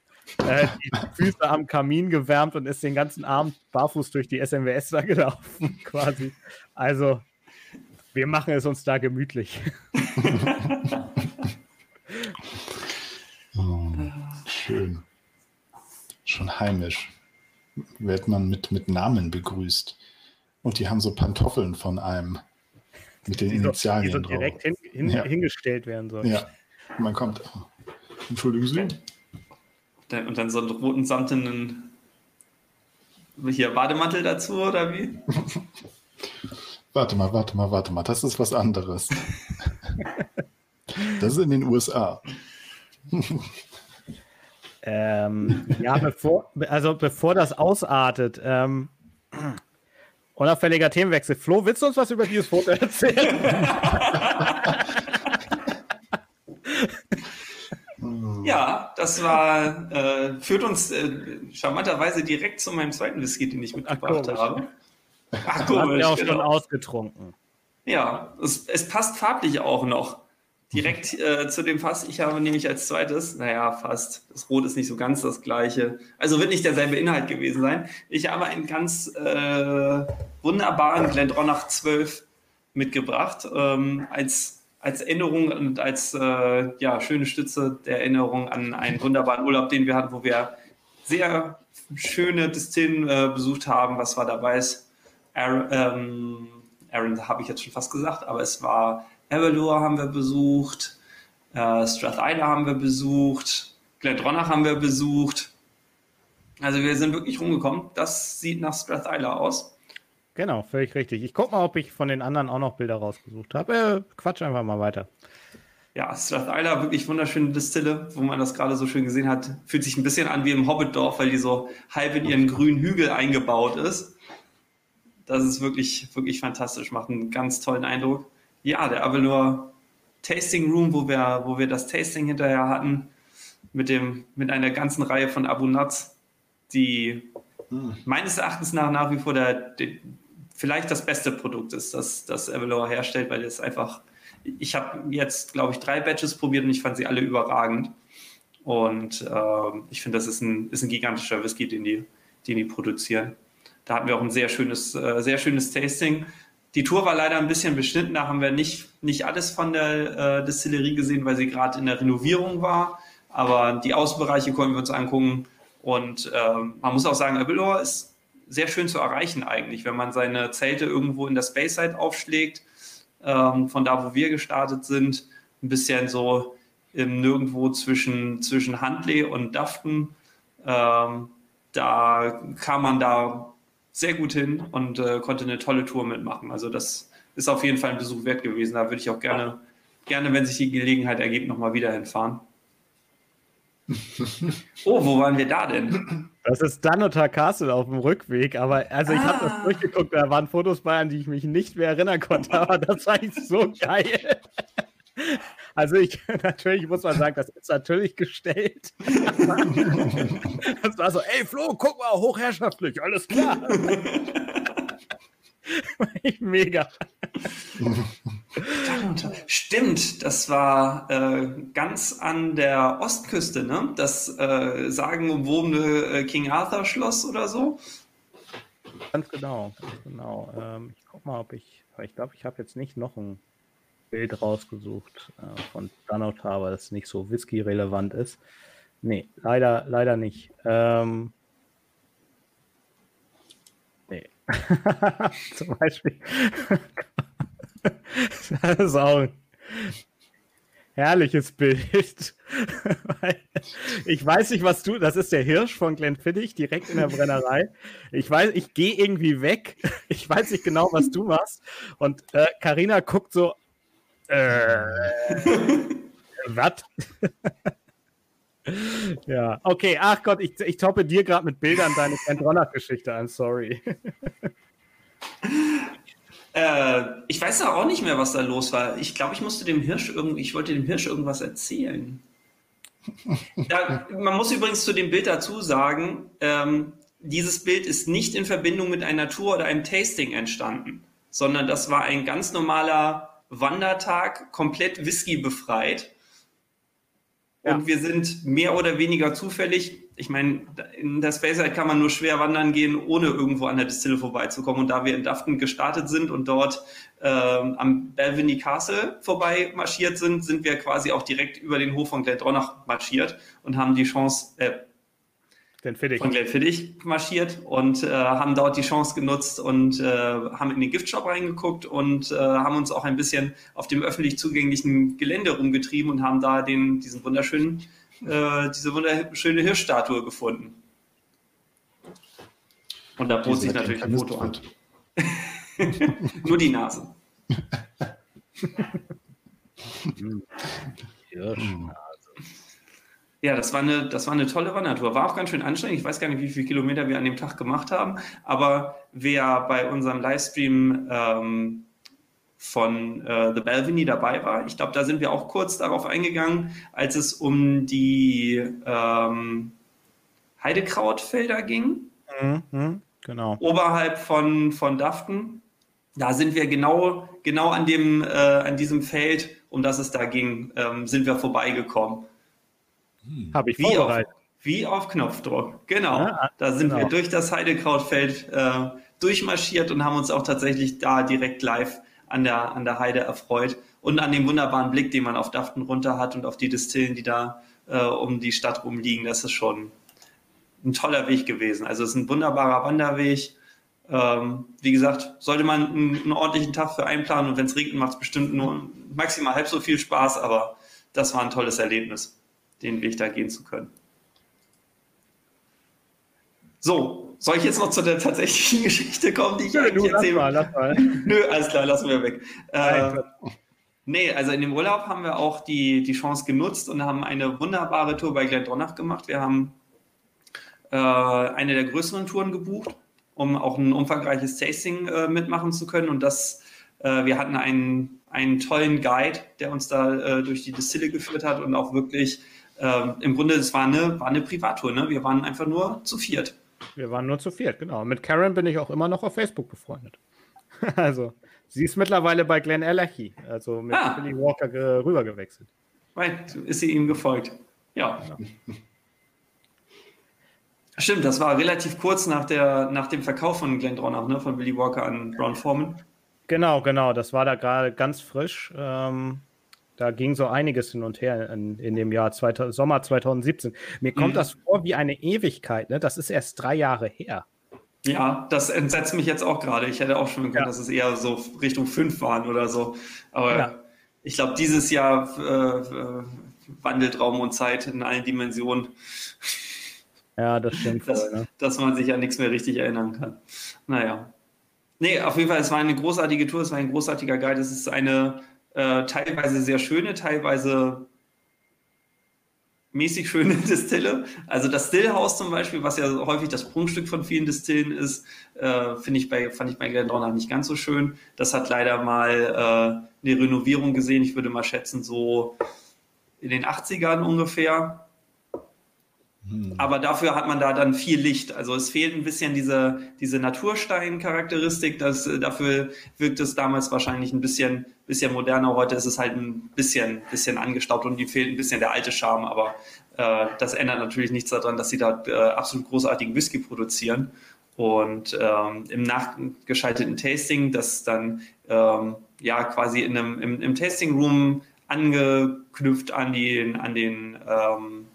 äh, die Füße am Kamin gewärmt und ist den ganzen Abend barfuß durch die SMWS da gelaufen, quasi. Also, wir machen es uns da gemütlich. oh, schön. Schon heimisch wird man mit, mit Namen begrüßt. Und die haben so Pantoffeln von einem mit den die Initialien so, die so direkt hin, hin, ja. hingestellt werden sollen. Ja, man kommt. Oh, entschuldigen Sie. Und dann so einen roten samtenen hier Bademantel dazu oder wie? warte mal, warte mal, warte mal. Das ist was anderes. das ist in den USA. Ähm, ja, bevor, also bevor das ausartet, ähm, unauffälliger Themenwechsel. Flo, willst du uns was über dieses Foto erzählen? Ja, das war, äh, führt uns äh, charmanterweise direkt zu meinem zweiten Whisky, den ich mitgebracht Ach, habe. Ach, komisch. Hast auch genau. schon ausgetrunken. Ja, es, es passt farblich auch noch direkt äh, zu dem Fass. Ich habe nämlich als zweites, naja, fast, das Rot ist nicht so ganz das gleiche. Also wird nicht derselbe Inhalt gewesen sein. Ich habe einen ganz äh, wunderbaren Glendronach 12 mitgebracht, ähm, als, als Erinnerung und als äh, ja, schöne Stütze der Erinnerung an einen wunderbaren Urlaub, den wir hatten, wo wir sehr schöne Distillen äh, besucht haben. Was war dabei? Aaron, ähm, Aaron habe ich jetzt schon fast gesagt, aber es war Avalor haben wir besucht, äh, Strathila haben wir besucht, Glendronach haben wir besucht. Also wir sind wirklich rumgekommen. Das sieht nach Strathila aus. Genau, völlig richtig. Ich gucke mal, ob ich von den anderen auch noch Bilder rausgesucht habe. Äh, quatsch einfach mal weiter. Ja, Strathila, wirklich wunderschöne Distille, wo man das gerade so schön gesehen hat. Fühlt sich ein bisschen an wie im Hobbitdorf, weil die so halb in ihren grünen Hügel eingebaut ist. Das ist wirklich, wirklich fantastisch, macht einen ganz tollen Eindruck ja, der Avalor Tasting Room, wo wir, wo wir das Tasting hinterher hatten, mit, dem, mit einer ganzen Reihe von Abu Nuts, die hm. meines Erachtens nach nach wie vor der, der, vielleicht das beste Produkt ist, das, das Avalor herstellt, weil es einfach, ich habe jetzt, glaube ich, drei Batches probiert und ich fand sie alle überragend. Und äh, ich finde, das ist ein, ist ein gigantischer Whisky, den die, den die produzieren. Da hatten wir auch ein sehr schönes, äh, sehr schönes Tasting. Die Tour war leider ein bisschen beschnitten, da haben wir nicht, nicht alles von der äh, Distillerie gesehen, weil sie gerade in der Renovierung war. Aber die Außenbereiche konnten wir uns angucken. Und ähm, man muss auch sagen, Abilor ist sehr schön zu erreichen eigentlich, wenn man seine Zelte irgendwo in der Space-Side aufschlägt, ähm, von da, wo wir gestartet sind, ein bisschen so im Nirgendwo zwischen, zwischen Handley und Daften. Ähm, da kann man da sehr gut hin und äh, konnte eine tolle Tour mitmachen. Also das ist auf jeden Fall ein Besuch wert gewesen. Da würde ich auch gerne gerne, wenn sich die Gelegenheit ergibt, nochmal wieder hinfahren. oh, wo waren wir da denn? Das ist Danotar Castle auf dem Rückweg, aber also ich ah. habe das durchgeguckt, da waren Fotos bei, an die ich mich nicht mehr erinnern konnte, aber das war so geil. Also ich, natürlich muss man sagen, das ist natürlich gestellt. Das war so, ey Flo, guck mal, hochherrschaftlich, alles klar. Mega. Stimmt, das war äh, ganz an der Ostküste, ne? Das äh, sagenumwobene äh, King Arthur Schloss oder so. Ganz genau, ganz genau. Ähm, ich guck mal, ob ich, ich glaube, ich habe jetzt nicht noch ein Bild rausgesucht äh, von Danautar, weil das nicht so whisky-relevant ist. Nee, leider, leider nicht. Ähm, nee. Zum Beispiel. das ist auch ein herrliches Bild. ich weiß nicht, was du. Das ist der Hirsch von Glenfiddich, direkt in der Brennerei. Ich weiß, ich gehe irgendwie weg. Ich weiß nicht genau, was du machst. Und Karina äh, guckt so äh, was? ja, okay. Ach Gott, ich, ich toppe dir gerade mit Bildern deine Endronach-Geschichte an. Sorry. Äh, ich weiß auch nicht mehr, was da los war. Ich glaube, ich musste dem Hirsch irgendwie, ich wollte dem Hirsch irgendwas erzählen. Ja, man muss übrigens zu dem Bild dazu sagen, ähm, dieses Bild ist nicht in Verbindung mit einer Tour oder einem Tasting entstanden, sondern das war ein ganz normaler Wandertag komplett Whisky befreit. Ja. Und wir sind mehr oder weniger zufällig, ich meine, in der Speyside kann man nur schwer wandern gehen, ohne irgendwo an der Distille vorbeizukommen. Und da wir in Dafton gestartet sind und dort äh, am Belvini Castle vorbei marschiert sind, sind wir quasi auch direkt über den Hof von Glendronach marschiert und haben die Chance, äh, Glenfiddich. von Glenfiddich marschiert und äh, haben dort die Chance genutzt und äh, haben in den Giftshop reingeguckt und äh, haben uns auch ein bisschen auf dem öffentlich zugänglichen Gelände rumgetrieben und haben da den, diesen wunderschönen, äh, diese wunderschöne Hirschstatue gefunden. Und da poste ich natürlich ein Foto an. Nur die Nase. Hirschnase. Ja, das war, eine, das war eine tolle Wandertour. War auch ganz schön anstrengend. Ich weiß gar nicht, wie viele Kilometer wir an dem Tag gemacht haben. Aber wer bei unserem Livestream ähm, von äh, The Balvenie dabei war, ich glaube, da sind wir auch kurz darauf eingegangen, als es um die ähm, Heidekrautfelder ging. Mhm, genau. Oberhalb von, von Daften. Da sind wir genau, genau an, dem, äh, an diesem Feld, um das es da ging, ähm, sind wir vorbeigekommen. Hm. Habe ich wie vorbereitet. Auf, wie auf Knopfdruck, genau. Ja, da sind genau. wir durch das Heidekrautfeld äh, durchmarschiert und haben uns auch tatsächlich da direkt live an der, an der Heide erfreut und an dem wunderbaren Blick, den man auf Daften runter hat und auf die Distillen, die da äh, um die Stadt rumliegen. Das ist schon ein toller Weg gewesen. Also es ist ein wunderbarer Wanderweg. Ähm, wie gesagt, sollte man einen, einen, ordentlichen Tag für einplanen und wenn es regnet, macht es bestimmt nur maximal halb so viel Spaß, aber das war ein tolles Erlebnis den Weg da gehen zu können. So, soll ich jetzt noch zu der tatsächlichen Geschichte kommen, die ich Nö, eigentlich erzähle? Lass mal, lass mal. Nö, alles klar, lassen wir weg. Äh, nee, also in dem Urlaub haben wir auch die, die Chance genutzt und haben eine wunderbare Tour bei Glendronach gemacht. Wir haben äh, eine der größeren Touren gebucht, um auch ein umfangreiches Tasting äh, mitmachen zu können. Und das, äh, wir hatten einen, einen tollen Guide, der uns da äh, durch die Distille geführt hat und auch wirklich ähm, im Grunde, es war eine, war eine Privattour, ne? Wir waren einfach nur zu viert. Wir waren nur zu viert, genau. Mit Karen bin ich auch immer noch auf Facebook befreundet. also, sie ist mittlerweile bei Glenn Erlechy, also mit ah. Billy Walker rübergewechselt. Right, ist sie ihm gefolgt. Ja. Genau. Stimmt, das war relativ kurz nach, der, nach dem Verkauf von Glenn Dronach, ne, von Billy Walker an Brown Foreman. Genau, genau, das war da gerade ganz frisch. Ähm, da ging so einiges hin und her in, in dem Jahr 2000, Sommer 2017. Mir kommt mhm. das vor wie eine Ewigkeit. Ne? Das ist erst drei Jahre her. Ja, das entsetzt mich jetzt auch gerade. Ich hätte auch schon gedacht, ja. dass es eher so Richtung fünf waren oder so. Aber ja. ich glaube, dieses Jahr äh, äh, wandelt Raum und Zeit in allen Dimensionen. Ja, das stimmt. Dass, voll, ne? dass man sich an nichts mehr richtig erinnern kann. Naja. Nee, auf jeden Fall, es war eine großartige Tour, es war ein großartiger Guide. Es ist eine äh, teilweise sehr schöne, teilweise mäßig schöne Distille. Also das Stillhaus zum Beispiel, was ja häufig das Prunkstück von vielen Distillen ist, äh, finde ich bei, fand ich bei Glendronach nicht ganz so schön. Das hat leider mal äh, eine Renovierung gesehen. Ich würde mal schätzen, so in den 80ern ungefähr. Hm. Aber dafür hat man da dann viel Licht. Also es fehlt ein bisschen diese, diese Naturstein-Charakteristik. Das, äh, dafür wirkt es damals wahrscheinlich ein bisschen, bisschen moderner. Heute ist es halt ein bisschen, bisschen angestaubt und die fehlt ein bisschen der alte Charme. Aber äh, das ändert natürlich nichts daran, dass sie da äh, absolut großartigen Whisky produzieren. Und ähm, im nachgeschalteten Tasting, das dann ähm, ja quasi in einem, im, im Tasting Room angeknüpft an den, an den ähm,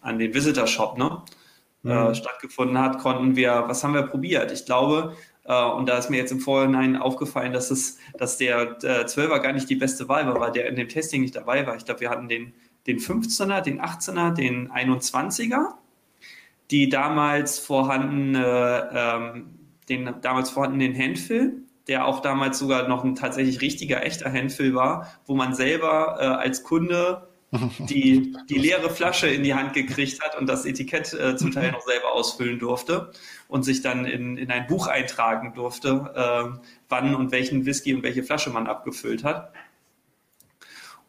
an den Visitor Shop ne, äh, mhm. äh, stattgefunden hat, konnten wir, was haben wir probiert? Ich glaube, äh, und da ist mir jetzt im Vorhinein aufgefallen, dass es, dass der äh, 12er gar nicht die beste Wahl war, weil der in dem Testing nicht dabei war. Ich glaube, wir hatten den, den 15er, den 18er, den 21er, die damals vorhandene, ähm, den damals vorhandenen Handfill, der auch damals sogar noch ein tatsächlich richtiger, echter Handfill war, wo man selber äh, als Kunde die, die leere Flasche in die Hand gekriegt hat und das Etikett äh, zum Teil noch selber ausfüllen durfte und sich dann in, in ein Buch eintragen durfte, äh, wann und welchen Whisky und welche Flasche man abgefüllt hat.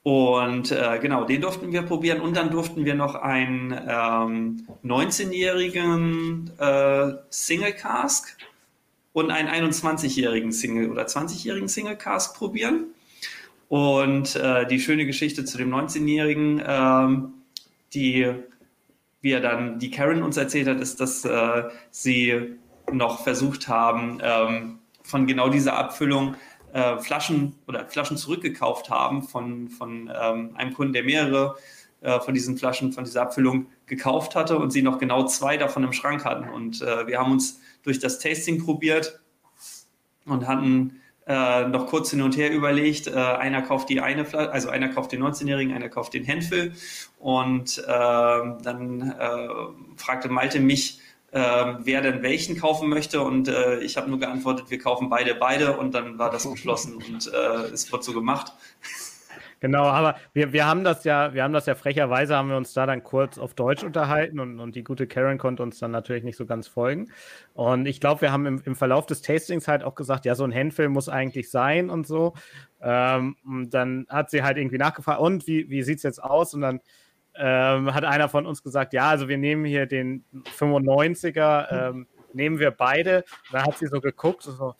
Und äh, genau, den durften wir probieren und dann durften wir noch einen ähm, 19-jährigen äh, Single Cask und einen 21-jährigen Single oder 20-jährigen Single Cask probieren. Und äh, die schöne Geschichte zu dem 19-Jährigen, ähm, die wie er dann die Karen uns erzählt hat, ist, dass äh, sie noch versucht haben, ähm, von genau dieser Abfüllung äh, Flaschen oder Flaschen zurückgekauft haben von, von ähm, einem Kunden, der mehrere äh, von diesen Flaschen, von dieser Abfüllung gekauft hatte und sie noch genau zwei davon im Schrank hatten. Und äh, wir haben uns durch das Tasting probiert und hatten äh, noch kurz hin und her überlegt. Äh, einer kauft die eine Flasche, also einer kauft den 19-Jährigen, einer kauft den Handfill. Und äh, dann äh, fragte Malte mich, äh, wer denn welchen kaufen möchte. Und äh, ich habe nur geantwortet, wir kaufen beide, beide. Und dann war das beschlossen und es wird so gemacht. Genau, aber wir, wir haben das ja, wir haben das ja frecherweise, haben wir uns da dann kurz auf Deutsch unterhalten und, und die gute Karen konnte uns dann natürlich nicht so ganz folgen. Und ich glaube, wir haben im, im Verlauf des Tastings halt auch gesagt, ja, so ein Handfilm muss eigentlich sein und so. Ähm, und dann hat sie halt irgendwie nachgefragt, und wie, wie sieht es jetzt aus? Und dann ähm, hat einer von uns gesagt, ja, also wir nehmen hier den 95er, ähm, nehmen wir beide. Da hat sie so geguckt, so,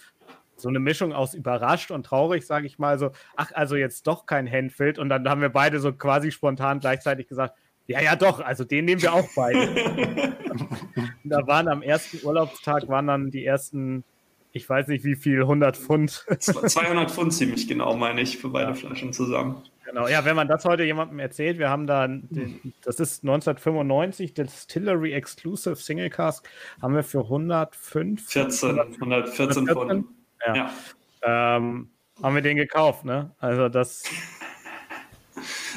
so eine Mischung aus überrascht und traurig, sage ich mal, so, ach, also jetzt doch kein Handfield. Und dann haben wir beide so quasi spontan gleichzeitig gesagt, ja, ja, doch, also den nehmen wir auch beide. da waren am ersten Urlaubstag, waren dann die ersten, ich weiß nicht wie viel, 100 Pfund. 200 Pfund ziemlich genau, meine ich, für beide ja. Flaschen zusammen. Genau, ja, wenn man das heute jemandem erzählt, wir haben da, den, das ist 1995, Distillery Exclusive Single Cask, haben wir für 105. 14, 114 Pfund. Ja. ja. Ähm, haben wir den gekauft, ne? Also das.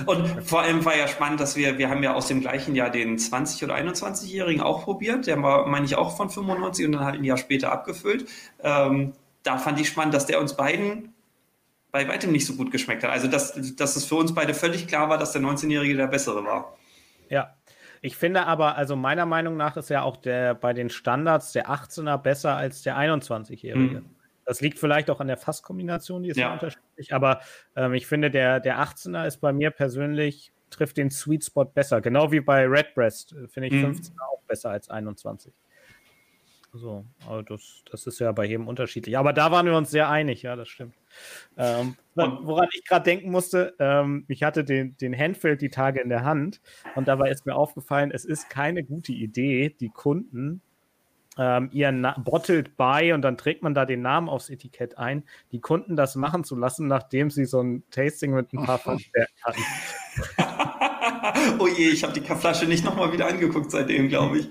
Und vor allem war ja spannend, dass wir, wir haben ja aus dem gleichen Jahr den 20- oder 21-Jährigen auch probiert. Der war, meine ich, auch von 95 und dann halt ein Jahr später abgefüllt. Ähm, da fand ich spannend, dass der uns beiden bei weitem nicht so gut geschmeckt hat. Also, dass, dass es für uns beide völlig klar war, dass der 19-Jährige der bessere war. Ja. Ich finde aber, also meiner Meinung nach ist ja auch der bei den Standards der 18er besser als der 21-Jährige. Mhm. Das liegt vielleicht auch an der Fasskombination, die ist ja, unterschiedlich, aber ähm, ich finde, der, der 18er ist bei mir persönlich, trifft den Sweet Spot besser. Genau wie bei Redbreast äh, finde ich mhm. 15er auch besser als 21. So, aber das, das ist ja bei jedem unterschiedlich. Aber da waren wir uns sehr einig, ja, das stimmt. Ähm, woran ich gerade denken musste, ähm, ich hatte den, den Handfeld die Tage in der Hand und dabei ist mir aufgefallen, es ist keine gute Idee, die Kunden ähm, ihren Na Bottled by und dann trägt man da den Namen aufs Etikett ein, die Kunden das machen zu lassen, nachdem sie so ein Tasting mit ein paar Fachwerken hatten. oh je, ich habe die Flasche nicht nochmal wieder angeguckt seitdem, glaube ich.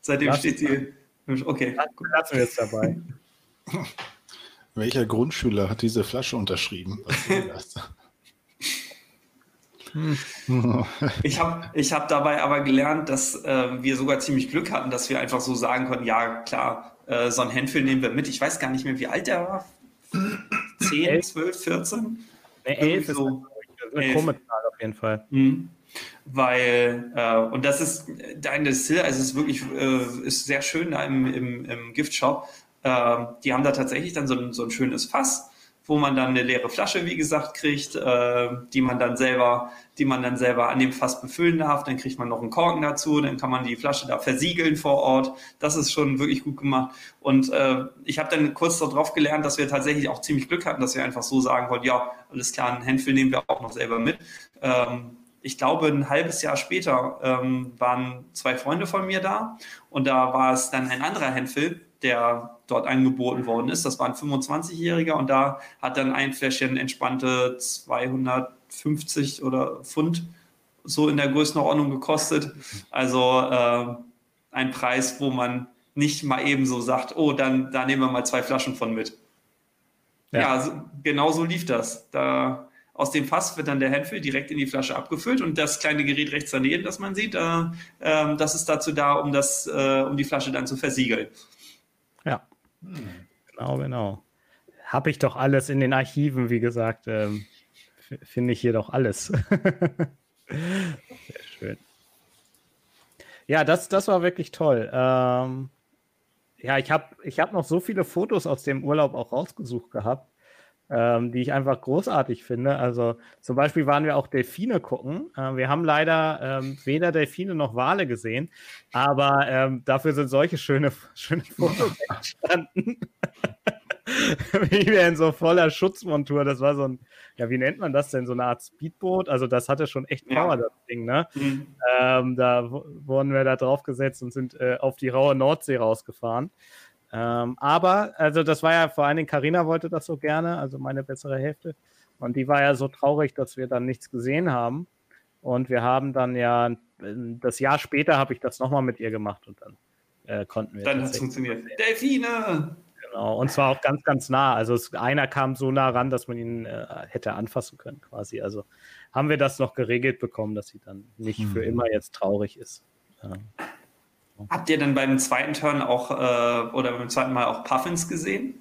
Seitdem Lass steht sie. Okay. Lassen wir jetzt dabei. Welcher Grundschüler hat diese Flasche unterschrieben? ich habe ich hab dabei aber gelernt, dass äh, wir sogar ziemlich Glück hatten, dass wir einfach so sagen konnten, ja klar, äh, so ein Handful nehmen wir mit. Ich weiß gar nicht mehr, wie alt der war. 10, 12, 14? Ne, elf ist so, eine elf. krumme Zahl auf jeden Fall. Mhm. Weil, äh, und das ist dein Distill, also es ist wirklich äh, ist sehr schön da im, im, im Giftshop. Äh, die haben da tatsächlich dann so ein, so ein schönes Fass wo man dann eine leere Flasche, wie gesagt, kriegt, äh, die man dann selber, die man dann selber an dem Fass befüllen darf. Dann kriegt man noch einen Korken dazu, dann kann man die Flasche da versiegeln vor Ort. Das ist schon wirklich gut gemacht. Und äh, ich habe dann kurz darauf gelernt, dass wir tatsächlich auch ziemlich Glück hatten, dass wir einfach so sagen wollten, ja, alles klar, einen Handful nehmen wir auch noch selber mit. Ähm, ich glaube, ein halbes Jahr später ähm, waren zwei Freunde von mir da und da war es dann ein anderer Handful, der dort angeboten worden ist. Das war ein 25-Jähriger und da hat dann ein Fläschchen entspannte 250 oder Pfund so in der Größenordnung gekostet. Also äh, ein Preis, wo man nicht mal eben so sagt, oh, dann da nehmen wir mal zwei Flaschen von mit. Ja, ja so, genau so lief das. Da aus dem Fass wird dann der Handfill direkt in die Flasche abgefüllt und das kleine Gerät rechts daneben, das man sieht, äh, äh, das ist dazu da, um das, äh, um die Flasche dann zu versiegeln. Genau, genau. Habe ich doch alles in den Archiven, wie gesagt. Ähm, Finde ich hier doch alles. Sehr schön. Ja, das, das war wirklich toll. Ähm, ja, ich habe ich hab noch so viele Fotos aus dem Urlaub auch rausgesucht gehabt ähm, die ich einfach großartig finde. Also zum Beispiel waren wir auch Delfine gucken. Äh, wir haben leider ähm, weder Delfine noch Wale gesehen, aber ähm, dafür sind solche schöne, schöne Fotos entstanden. wie wir in so voller Schutzmontur, das war so ein, ja, wie nennt man das denn, so eine Art Speedboot, also das hatte schon echt Power, ja. das Ding, ne? Mhm. Ähm, da wurden wir da drauf gesetzt und sind äh, auf die raue Nordsee rausgefahren. Ähm, aber, also das war ja vor allen Dingen, Carina wollte das so gerne, also meine bessere Hälfte. Und die war ja so traurig, dass wir dann nichts gesehen haben. Und wir haben dann ja, das Jahr später habe ich das nochmal mit ihr gemacht und dann äh, konnten wir. Dann hat es funktioniert. Delfine! Genau, und zwar auch ganz, ganz nah. Also es, einer kam so nah ran, dass man ihn äh, hätte anfassen können, quasi. Also haben wir das noch geregelt bekommen, dass sie dann nicht mhm. für immer jetzt traurig ist. Ja. Habt ihr denn beim zweiten Turn auch äh, oder beim zweiten Mal auch Puffins gesehen?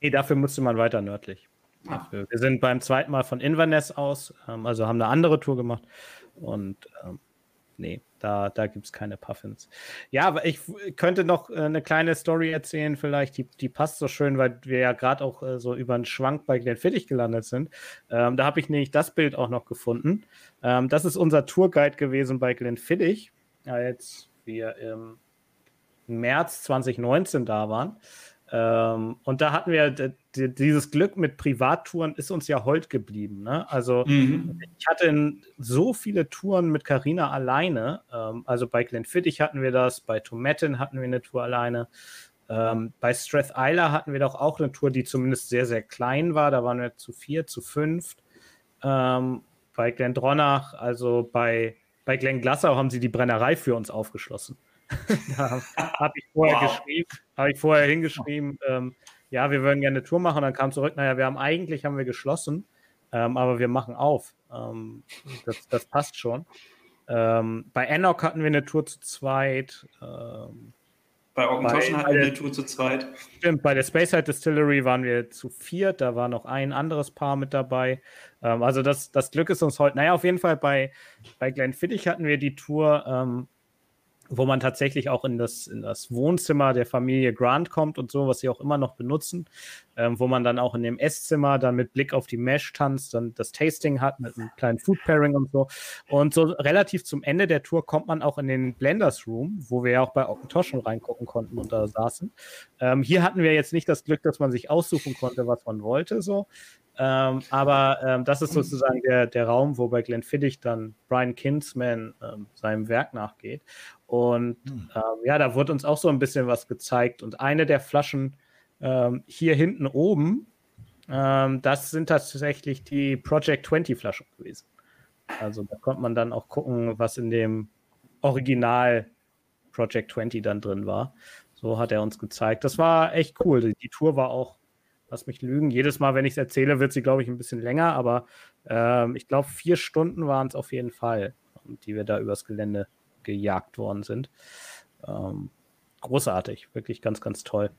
Nee, dafür musste man weiter nördlich. Ah. Wir sind beim zweiten Mal von Inverness aus, ähm, also haben eine andere Tour gemacht und ähm, nee, da, da gibt es keine Puffins. Ja, aber ich könnte noch äh, eine kleine Story erzählen, vielleicht, die, die passt so schön, weil wir ja gerade auch äh, so über einen Schwank bei Glenfiddich gelandet sind. Ähm, da habe ich nämlich das Bild auch noch gefunden. Ähm, das ist unser Tourguide gewesen bei Glenfiddich. Ja, jetzt wir im März 2019 da waren. Ähm, und da hatten wir dieses Glück mit Privattouren ist uns ja heute geblieben. Ne? Also mhm. ich hatte so viele Touren mit Carina alleine. Ähm, also bei Glenfiddich hatten wir das, bei Tomatin hatten wir eine Tour alleine. Ähm, bei Strath Isla hatten wir doch auch eine Tour, die zumindest sehr, sehr klein war. Da waren wir zu vier, zu fünft. Ähm, bei Glendronach, also bei bei Glenn Glassau haben sie die Brennerei für uns aufgeschlossen. da habe ich vorher wow. geschrieben, habe ich vorher hingeschrieben, ähm, ja, wir würden gerne eine Tour machen. Dann kam zurück, naja, wir haben eigentlich haben wir geschlossen, ähm, aber wir machen auf. Ähm, das, das, passt schon. Ähm, bei Enoch hatten wir eine Tour zu zweit. Bei Ockentoschen hatten wir eine Tour zu zweit. Stimmt, bei der Spaceside Distillery waren wir zu viert, da war noch ein anderes Paar mit dabei. Ähm, also das, das Glück ist uns heute. Naja, auf jeden Fall bei, bei Glenfiddich hatten wir die Tour ähm, wo man tatsächlich auch in das, in das Wohnzimmer der Familie Grant kommt und so, was sie auch immer noch benutzen, ähm, wo man dann auch in dem Esszimmer dann mit Blick auf die Mesh tanzt, dann das Tasting hat mit einem kleinen Food Pairing und so. Und so relativ zum Ende der Tour kommt man auch in den Blenders Room, wo wir ja auch bei Ockentoschen reingucken konnten und da saßen. Ähm, hier hatten wir jetzt nicht das Glück, dass man sich aussuchen konnte, was man wollte, so. Ähm, aber ähm, das ist sozusagen der, der Raum, wo bei Glenfiddich dann Brian Kinsman ähm, seinem Werk nachgeht. Und hm. ähm, ja, da wurde uns auch so ein bisschen was gezeigt. Und eine der Flaschen ähm, hier hinten oben, ähm, das sind tatsächlich die Project 20 Flaschen gewesen. Also da konnte man dann auch gucken, was in dem Original Project 20 dann drin war. So hat er uns gezeigt. Das war echt cool. Die Tour war auch lass mich lügen. Jedes Mal, wenn ich es erzähle, wird sie, glaube ich, ein bisschen länger, aber ähm, ich glaube, vier Stunden waren es auf jeden Fall, die wir da übers Gelände gejagt worden sind. Ähm, großartig, wirklich ganz, ganz toll.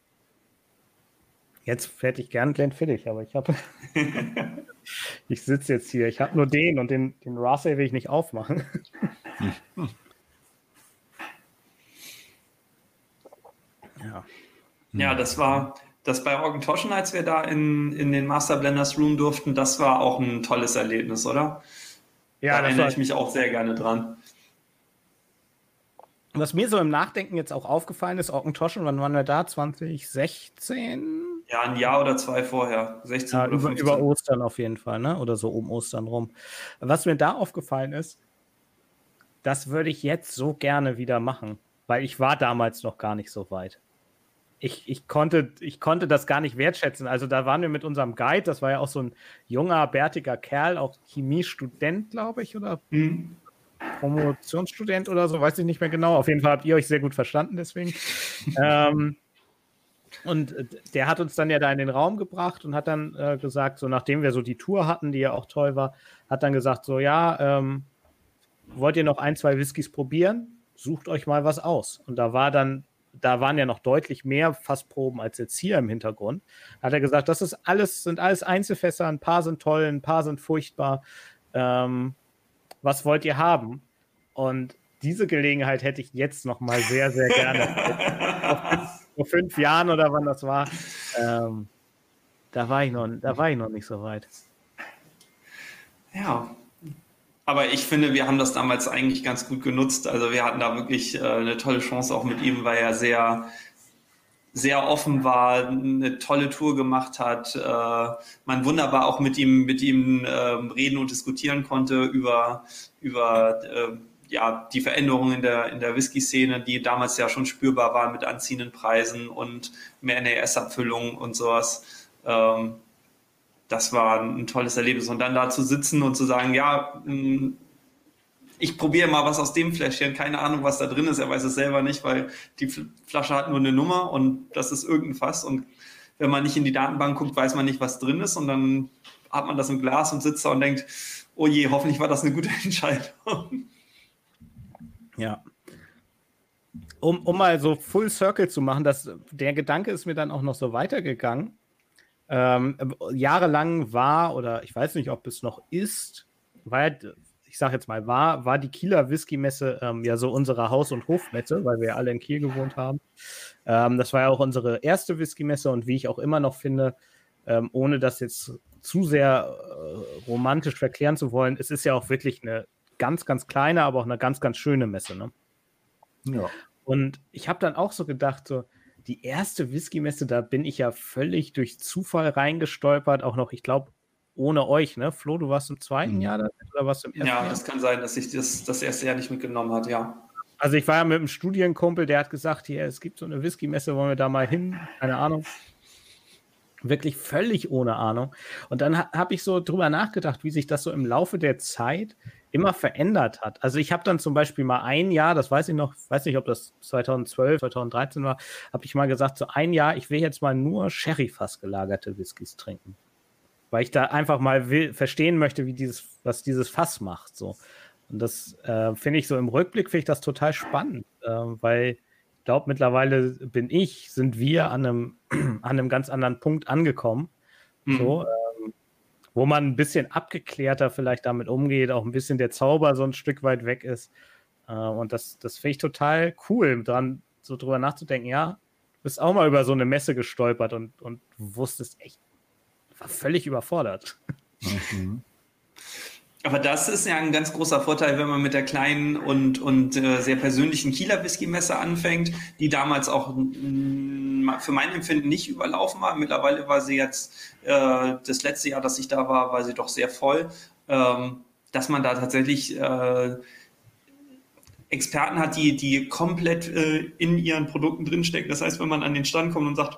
Jetzt hätte ich gern Glenfiddich, aber ich habe. ich sitze jetzt hier. Ich habe nur den und den, den Russell will ich nicht aufmachen. ja. Ja, das war, das bei Orgentoschen, als wir da in, in den Master Blenders Room durften, das war auch ein tolles Erlebnis, oder? Ja, da erinnere ich mich auch sehr gerne dran. Was mir so im Nachdenken jetzt auch aufgefallen ist, Orkentoschen, wann waren wir da? 2016? Ja, ein Jahr oder zwei vorher. 16 ja, oder über, über, Ostern auf jeden Fall, ne? Oder so um Ostern rum. Was mir da aufgefallen ist, das würde ich jetzt so gerne wieder machen, weil ich war damals noch gar nicht so weit ich, ich, konnte, ich konnte das gar nicht wertschätzen. Also da waren wir mit unserem Guide, das war ja auch so ein junger, bärtiger Kerl, auch Chemiestudent, glaube ich, oder mhm. Promotionsstudent oder so, weiß ich nicht mehr genau. Auf jeden Fall habt ihr euch sehr gut verstanden, deswegen. ähm, und der hat uns dann ja da in den Raum gebracht und hat dann äh, gesagt, so nachdem wir so die Tour hatten, die ja auch toll war, hat dann gesagt, so ja, ähm, wollt ihr noch ein, zwei Whiskys probieren? Sucht euch mal was aus. Und da war dann da waren ja noch deutlich mehr Fassproben als jetzt hier im Hintergrund. Hat er gesagt, das ist alles, sind alles Einzelfässer, ein paar sind toll, ein paar sind furchtbar. Ähm, was wollt ihr haben? Und diese Gelegenheit hätte ich jetzt noch mal sehr, sehr gerne. vor fünf Jahren oder wann das war, ähm, da war ich noch, da war ich noch nicht so weit. Ja, aber ich finde, wir haben das damals eigentlich ganz gut genutzt. Also wir hatten da wirklich äh, eine tolle Chance auch mit ihm, weil er sehr, sehr offen war, eine tolle Tour gemacht hat, äh, man wunderbar auch mit ihm, mit ihm äh, reden und diskutieren konnte über, über äh, ja, die Veränderungen in der, in der Whisky-Szene, die damals ja schon spürbar waren mit anziehenden Preisen und mehr NAS-Abfüllung und sowas. Ähm, das war ein tolles Erlebnis. Und dann da zu sitzen und zu sagen, ja, hm, ich probiere mal was aus dem Fläschchen, keine Ahnung, was da drin ist, er weiß es selber nicht, weil die Flasche hat nur eine Nummer und das ist irgendein Fass. Und wenn man nicht in die Datenbank guckt, weiß man nicht, was drin ist. Und dann hat man das im Glas und sitzt da und denkt, oh je, hoffentlich war das eine gute Entscheidung. Ja. Um, um mal so Full Circle zu machen, das, der Gedanke ist mir dann auch noch so weitergegangen ähm, jahrelang war, oder ich weiß nicht, ob es noch ist, war, ich sage jetzt mal, war, war die Kieler Whisky-Messe ähm, ja so unsere Haus- und Hofmesse, weil wir ja alle in Kiel gewohnt haben. Ähm, das war ja auch unsere erste Whisky-Messe und wie ich auch immer noch finde, ähm, ohne das jetzt zu sehr äh, romantisch verklären zu wollen, es ist ja auch wirklich eine ganz, ganz kleine, aber auch eine ganz, ganz schöne Messe. Ne? Ja. Und ich habe dann auch so gedacht, so, die erste Whisky-Messe, da bin ich ja völlig durch Zufall reingestolpert, auch noch, ich glaube, ohne euch, ne? Flo, du warst im zweiten. Jahr da, oder warst du im ersten Ja, Jahr? das kann sein, dass sich das, das erste Jahr nicht mitgenommen hat, ja. Also ich war ja mit einem Studienkumpel, der hat gesagt, hier, es gibt so eine Whisky-Messe, wollen wir da mal hin? Keine Ahnung. Wirklich völlig ohne Ahnung. Und dann ha habe ich so drüber nachgedacht, wie sich das so im Laufe der Zeit immer verändert hat. Also ich habe dann zum Beispiel mal ein Jahr, das weiß ich noch, weiß nicht, ob das 2012, 2013 war, habe ich mal gesagt, so ein Jahr, ich will jetzt mal nur Sherry-Fass gelagerte Whiskys trinken. Weil ich da einfach mal will, verstehen möchte, wie dieses, was dieses Fass macht. So. Und das äh, finde ich so im Rückblick, finde ich das total spannend, äh, weil ich glaube, mittlerweile bin ich, sind wir an einem, an einem ganz anderen Punkt angekommen. Mhm. So, äh, wo man ein bisschen abgeklärter vielleicht damit umgeht, auch ein bisschen der Zauber so ein Stück weit weg ist. Äh, und das, das finde ich total cool, dran so drüber nachzudenken, ja, du bist auch mal über so eine Messe gestolpert und, und wusstest echt, war völlig überfordert. Mhm. Aber das ist ja ein ganz großer Vorteil, wenn man mit der kleinen und, und äh, sehr persönlichen Kieler Whisky-Messe anfängt, die damals auch mh, für mein Empfinden nicht überlaufen war. Mittlerweile war sie jetzt, äh, das letzte Jahr, dass ich da war, war sie doch sehr voll, ähm, dass man da tatsächlich äh, Experten hat, die, die komplett äh, in ihren Produkten drinstecken. Das heißt, wenn man an den Stand kommt und sagt,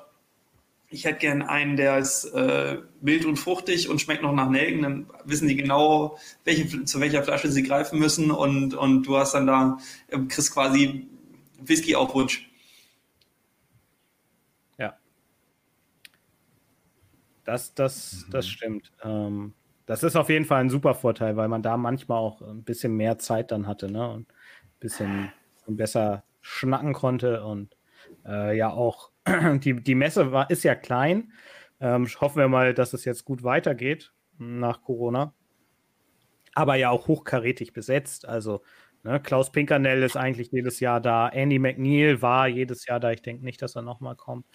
ich hätte gern einen, der ist äh, mild und fruchtig und schmeckt noch nach Nelken, dann wissen die genau, welche, zu welcher Flasche sie greifen müssen und, und du hast dann da, äh, kriegst quasi Whisky auf Wunsch. Ja. Das, das, das stimmt. Ähm, das ist auf jeden Fall ein super Vorteil, weil man da manchmal auch ein bisschen mehr Zeit dann hatte, ne? Und ein bisschen besser schnacken konnte und äh, ja auch, die, die Messe war, ist ja klein. Ähm, hoffen wir mal, dass es jetzt gut weitergeht nach Corona. Aber ja auch hochkarätig besetzt. Also ne, Klaus Pinkernell ist eigentlich jedes Jahr da. Andy McNeil war jedes Jahr da. Ich denke nicht, dass er nochmal kommt.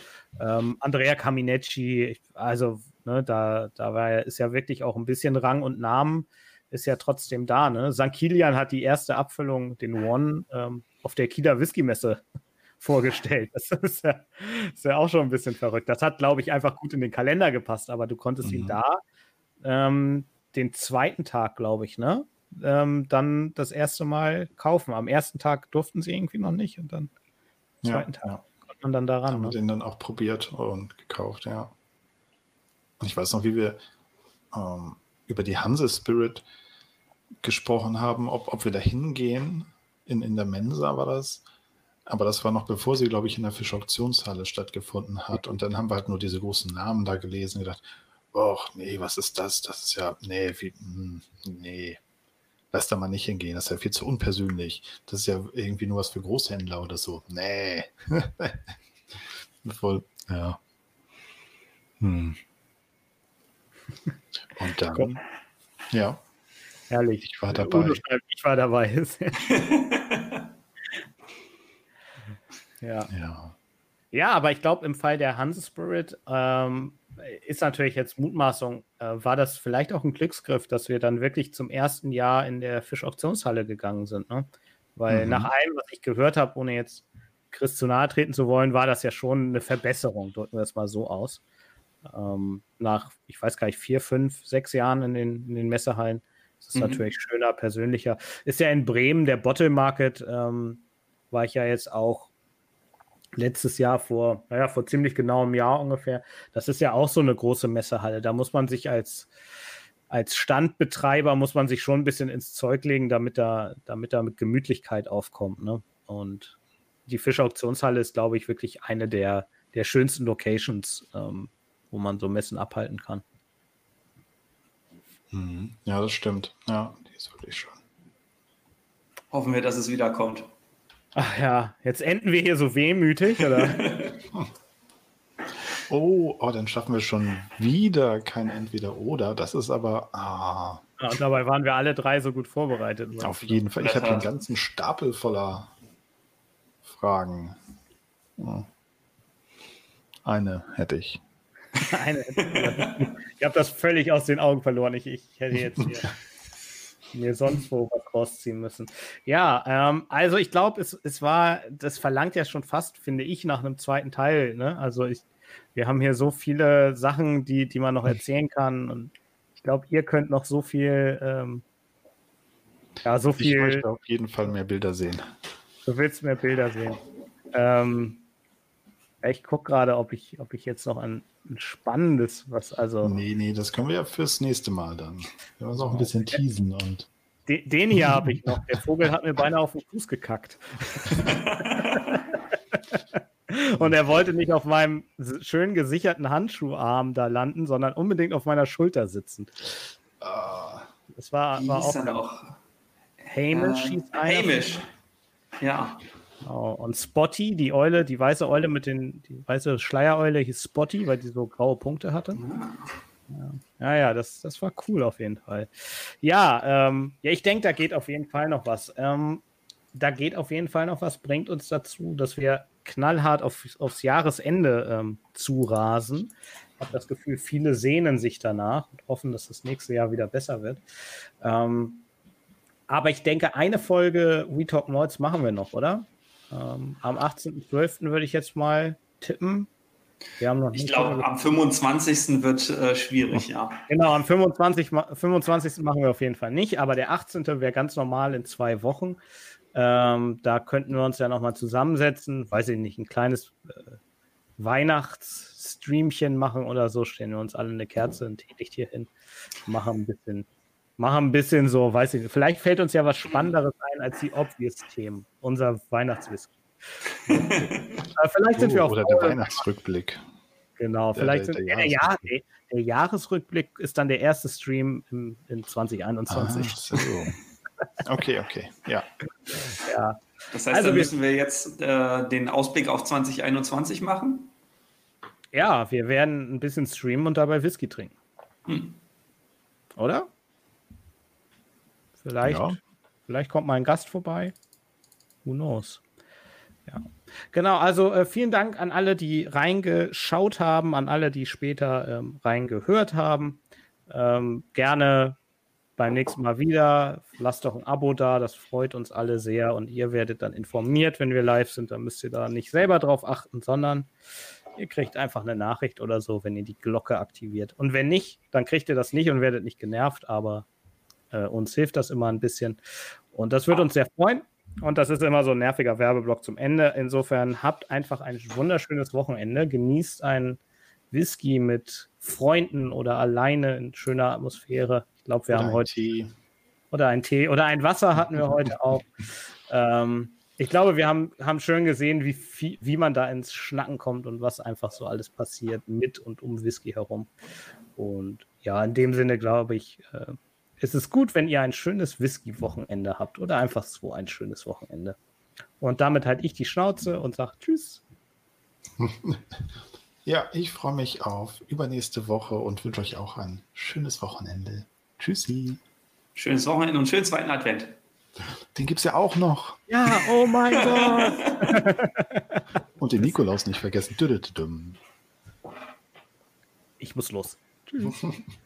Ähm, Andrea Caminecci, also ne, da, da war, ist ja wirklich auch ein bisschen Rang und Namen ist ja trotzdem da. Ne? St. Kilian hat die erste Abfüllung, den One, ähm, auf der Kieler Whisky-Messe vorgestellt. Das ist ja, ist ja, auch schon ein bisschen verrückt. Das hat, glaube ich, einfach gut in den Kalender gepasst, aber du konntest mhm. ihn da ähm, den zweiten Tag, glaube ich, ne? Ähm, dann das erste Mal kaufen. Am ersten Tag durften sie irgendwie noch nicht und dann am zweiten ja, Tag ja. kommt man dann daran. Haben ne? den dann auch probiert und gekauft, ja. Ich weiß noch, wie wir ähm, über die Hanse Spirit gesprochen haben, ob, ob wir da hingehen. In, in der Mensa war das. Aber das war noch bevor sie, glaube ich, in der Fischauktionshalle stattgefunden hat. Und dann haben wir halt nur diese großen Namen da gelesen und gedacht, Och, nee, was ist das? Das ist ja, nee, wie, hm, nee. Lass da mal nicht hingehen, das ist ja viel zu unpersönlich. Das ist ja irgendwie nur was für Großhändler oder so. Nee. Voll, ja. Hm. Und dann, Komm. ja. Herrlich. Ich war dabei. ich war dabei. ja. ja. Ja, aber ich glaube, im Fall der Hanse Spirit ähm, ist natürlich jetzt Mutmaßung, äh, war das vielleicht auch ein Glücksgriff, dass wir dann wirklich zum ersten Jahr in der Fischauktionshalle gegangen sind. Ne? Weil mhm. nach allem, was ich gehört habe, ohne jetzt Chris zu nahe treten zu wollen, war das ja schon eine Verbesserung, drücken wir es mal so aus. Ähm, nach, ich weiß gar nicht, vier, fünf, sechs Jahren in den, in den Messehallen. Das ist mhm. natürlich schöner, persönlicher. Ist ja in Bremen der Bottle Market, ähm, war ich ja jetzt auch letztes Jahr vor, naja, vor ziemlich genau einem Jahr ungefähr. Das ist ja auch so eine große Messehalle. Da muss man sich als, als Standbetreiber muss man sich schon ein bisschen ins Zeug legen, damit da, damit da mit Gemütlichkeit aufkommt. Ne? Und die Fischauktionshalle ist, glaube ich, wirklich eine der, der schönsten Locations, ähm, wo man so Messen abhalten kann. Mhm. Ja, das stimmt. Ja, die ist wirklich schön. Hoffen wir, dass es wieder kommt. Ach ja, jetzt enden wir hier so wehmütig, oder? oh, oh, dann schaffen wir schon wieder kein Entweder-Oder. Das ist aber. Ah. Ja, und dabei waren wir alle drei so gut vorbereitet. Auf jeden Fall. Ich habe einen ganzen Stapel voller Fragen. Eine hätte ich. Eine hätte ich. Ich habe das völlig aus den Augen verloren. Ich, ich hätte jetzt hier. mir sonst wo was rausziehen müssen. Ja, ähm, also ich glaube, es, es war, das verlangt ja schon fast, finde ich, nach einem zweiten Teil. Ne? Also ich, wir haben hier so viele Sachen, die, die man noch erzählen kann und ich glaube, ihr könnt noch so viel, ähm, ja, so viel. Ich möchte auf jeden Fall mehr Bilder sehen. Du willst mehr Bilder sehen. Ähm, ich gucke gerade, ob ich, ob ich jetzt noch ein, ein, spannendes, was also. Nee, nee, das können wir ja fürs nächste Mal dann. Wir müssen auch ein bisschen teasen und. Den, den hier habe ich noch. Der Vogel hat mir beinahe auf den Fuß gekackt. und er wollte nicht auf meinem schön gesicherten Handschuharm da landen, sondern unbedingt auf meiner Schulter sitzen. Uh, das war, war auch, auch. Hamish äh, Hamish. Ja. Genau. Und Spotty, die Eule, die weiße Eule mit den, die weiße Schleiereule hieß Spotty, weil die so graue Punkte hatte. Ja, ja, ja das, das war cool auf jeden Fall. Ja, ähm, ja ich denke, da geht auf jeden Fall noch was. Ähm, da geht auf jeden Fall noch was, bringt uns dazu, dass wir knallhart auf, aufs Jahresende ähm, zurasen. Ich habe das Gefühl, viele sehnen sich danach und hoffen, dass das nächste Jahr wieder besser wird. Ähm, aber ich denke, eine Folge We Talk Mods machen wir noch, oder? Ähm, am 18.12. würde ich jetzt mal tippen. Ich glaube, am 25. wird äh, schwierig, ja. Genau, am 25, 25. machen wir auf jeden Fall nicht, aber der 18. wäre ganz normal in zwei Wochen. Ähm, da könnten wir uns ja nochmal zusammensetzen, weiß ich nicht, ein kleines äh, Weihnachtsstreamchen machen oder so, stellen wir uns alle eine Kerze, ein Teelicht hier hin, machen ein bisschen machen ein bisschen so, weiß ich nicht, vielleicht fällt uns ja was Spannenderes ein als die Obvious-Themen, unser Weihnachtswhisky. Vielleicht sind oh, wir auch. Oder der Weihnachtsrückblick. Genau, vielleicht der, der, der, sind, Jahresrückblick. Ja, der, Jahresrückblick ist dann der erste Stream im, in 2021. Ah, so. Okay, okay, ja. ja. Das heißt, also dann müssen wir jetzt äh, den Ausblick auf 2021 machen? Ja, wir werden ein bisschen streamen und dabei Whisky trinken. Hm. Oder? Vielleicht, ja. vielleicht kommt mal ein Gast vorbei. Who knows? Ja. Genau, also äh, vielen Dank an alle, die reingeschaut haben, an alle, die später ähm, reingehört haben. Ähm, gerne beim nächsten Mal wieder. Lasst doch ein Abo da, das freut uns alle sehr und ihr werdet dann informiert, wenn wir live sind. Dann müsst ihr da nicht selber drauf achten, sondern ihr kriegt einfach eine Nachricht oder so, wenn ihr die Glocke aktiviert. Und wenn nicht, dann kriegt ihr das nicht und werdet nicht genervt, aber äh, uns hilft das immer ein bisschen. Und das würde uns sehr freuen. Und das ist immer so ein nerviger Werbeblock zum Ende. Insofern habt einfach ein wunderschönes Wochenende. Genießt einen Whisky mit Freunden oder alleine in schöner Atmosphäre. Ich glaube, wir oder haben heute. Tee. Oder ein Tee. Oder ein Wasser hatten wir heute auch. Ähm, ich glaube, wir haben, haben schön gesehen, wie, viel, wie man da ins Schnacken kommt und was einfach so alles passiert mit und um Whisky herum. Und ja, in dem Sinne glaube ich, äh, es ist gut, wenn ihr ein schönes Whisky-Wochenende habt oder einfach so ein schönes Wochenende. Und damit halte ich die Schnauze und sage Tschüss. Ja, ich freue mich auf übernächste Woche und wünsche euch auch ein schönes Wochenende. Tschüssi. Schönes Wochenende und schönen zweiten Advent. Den gibt es ja auch noch. Ja, oh mein Gott. und den Nikolaus nicht vergessen. Ich muss los. Tschüss.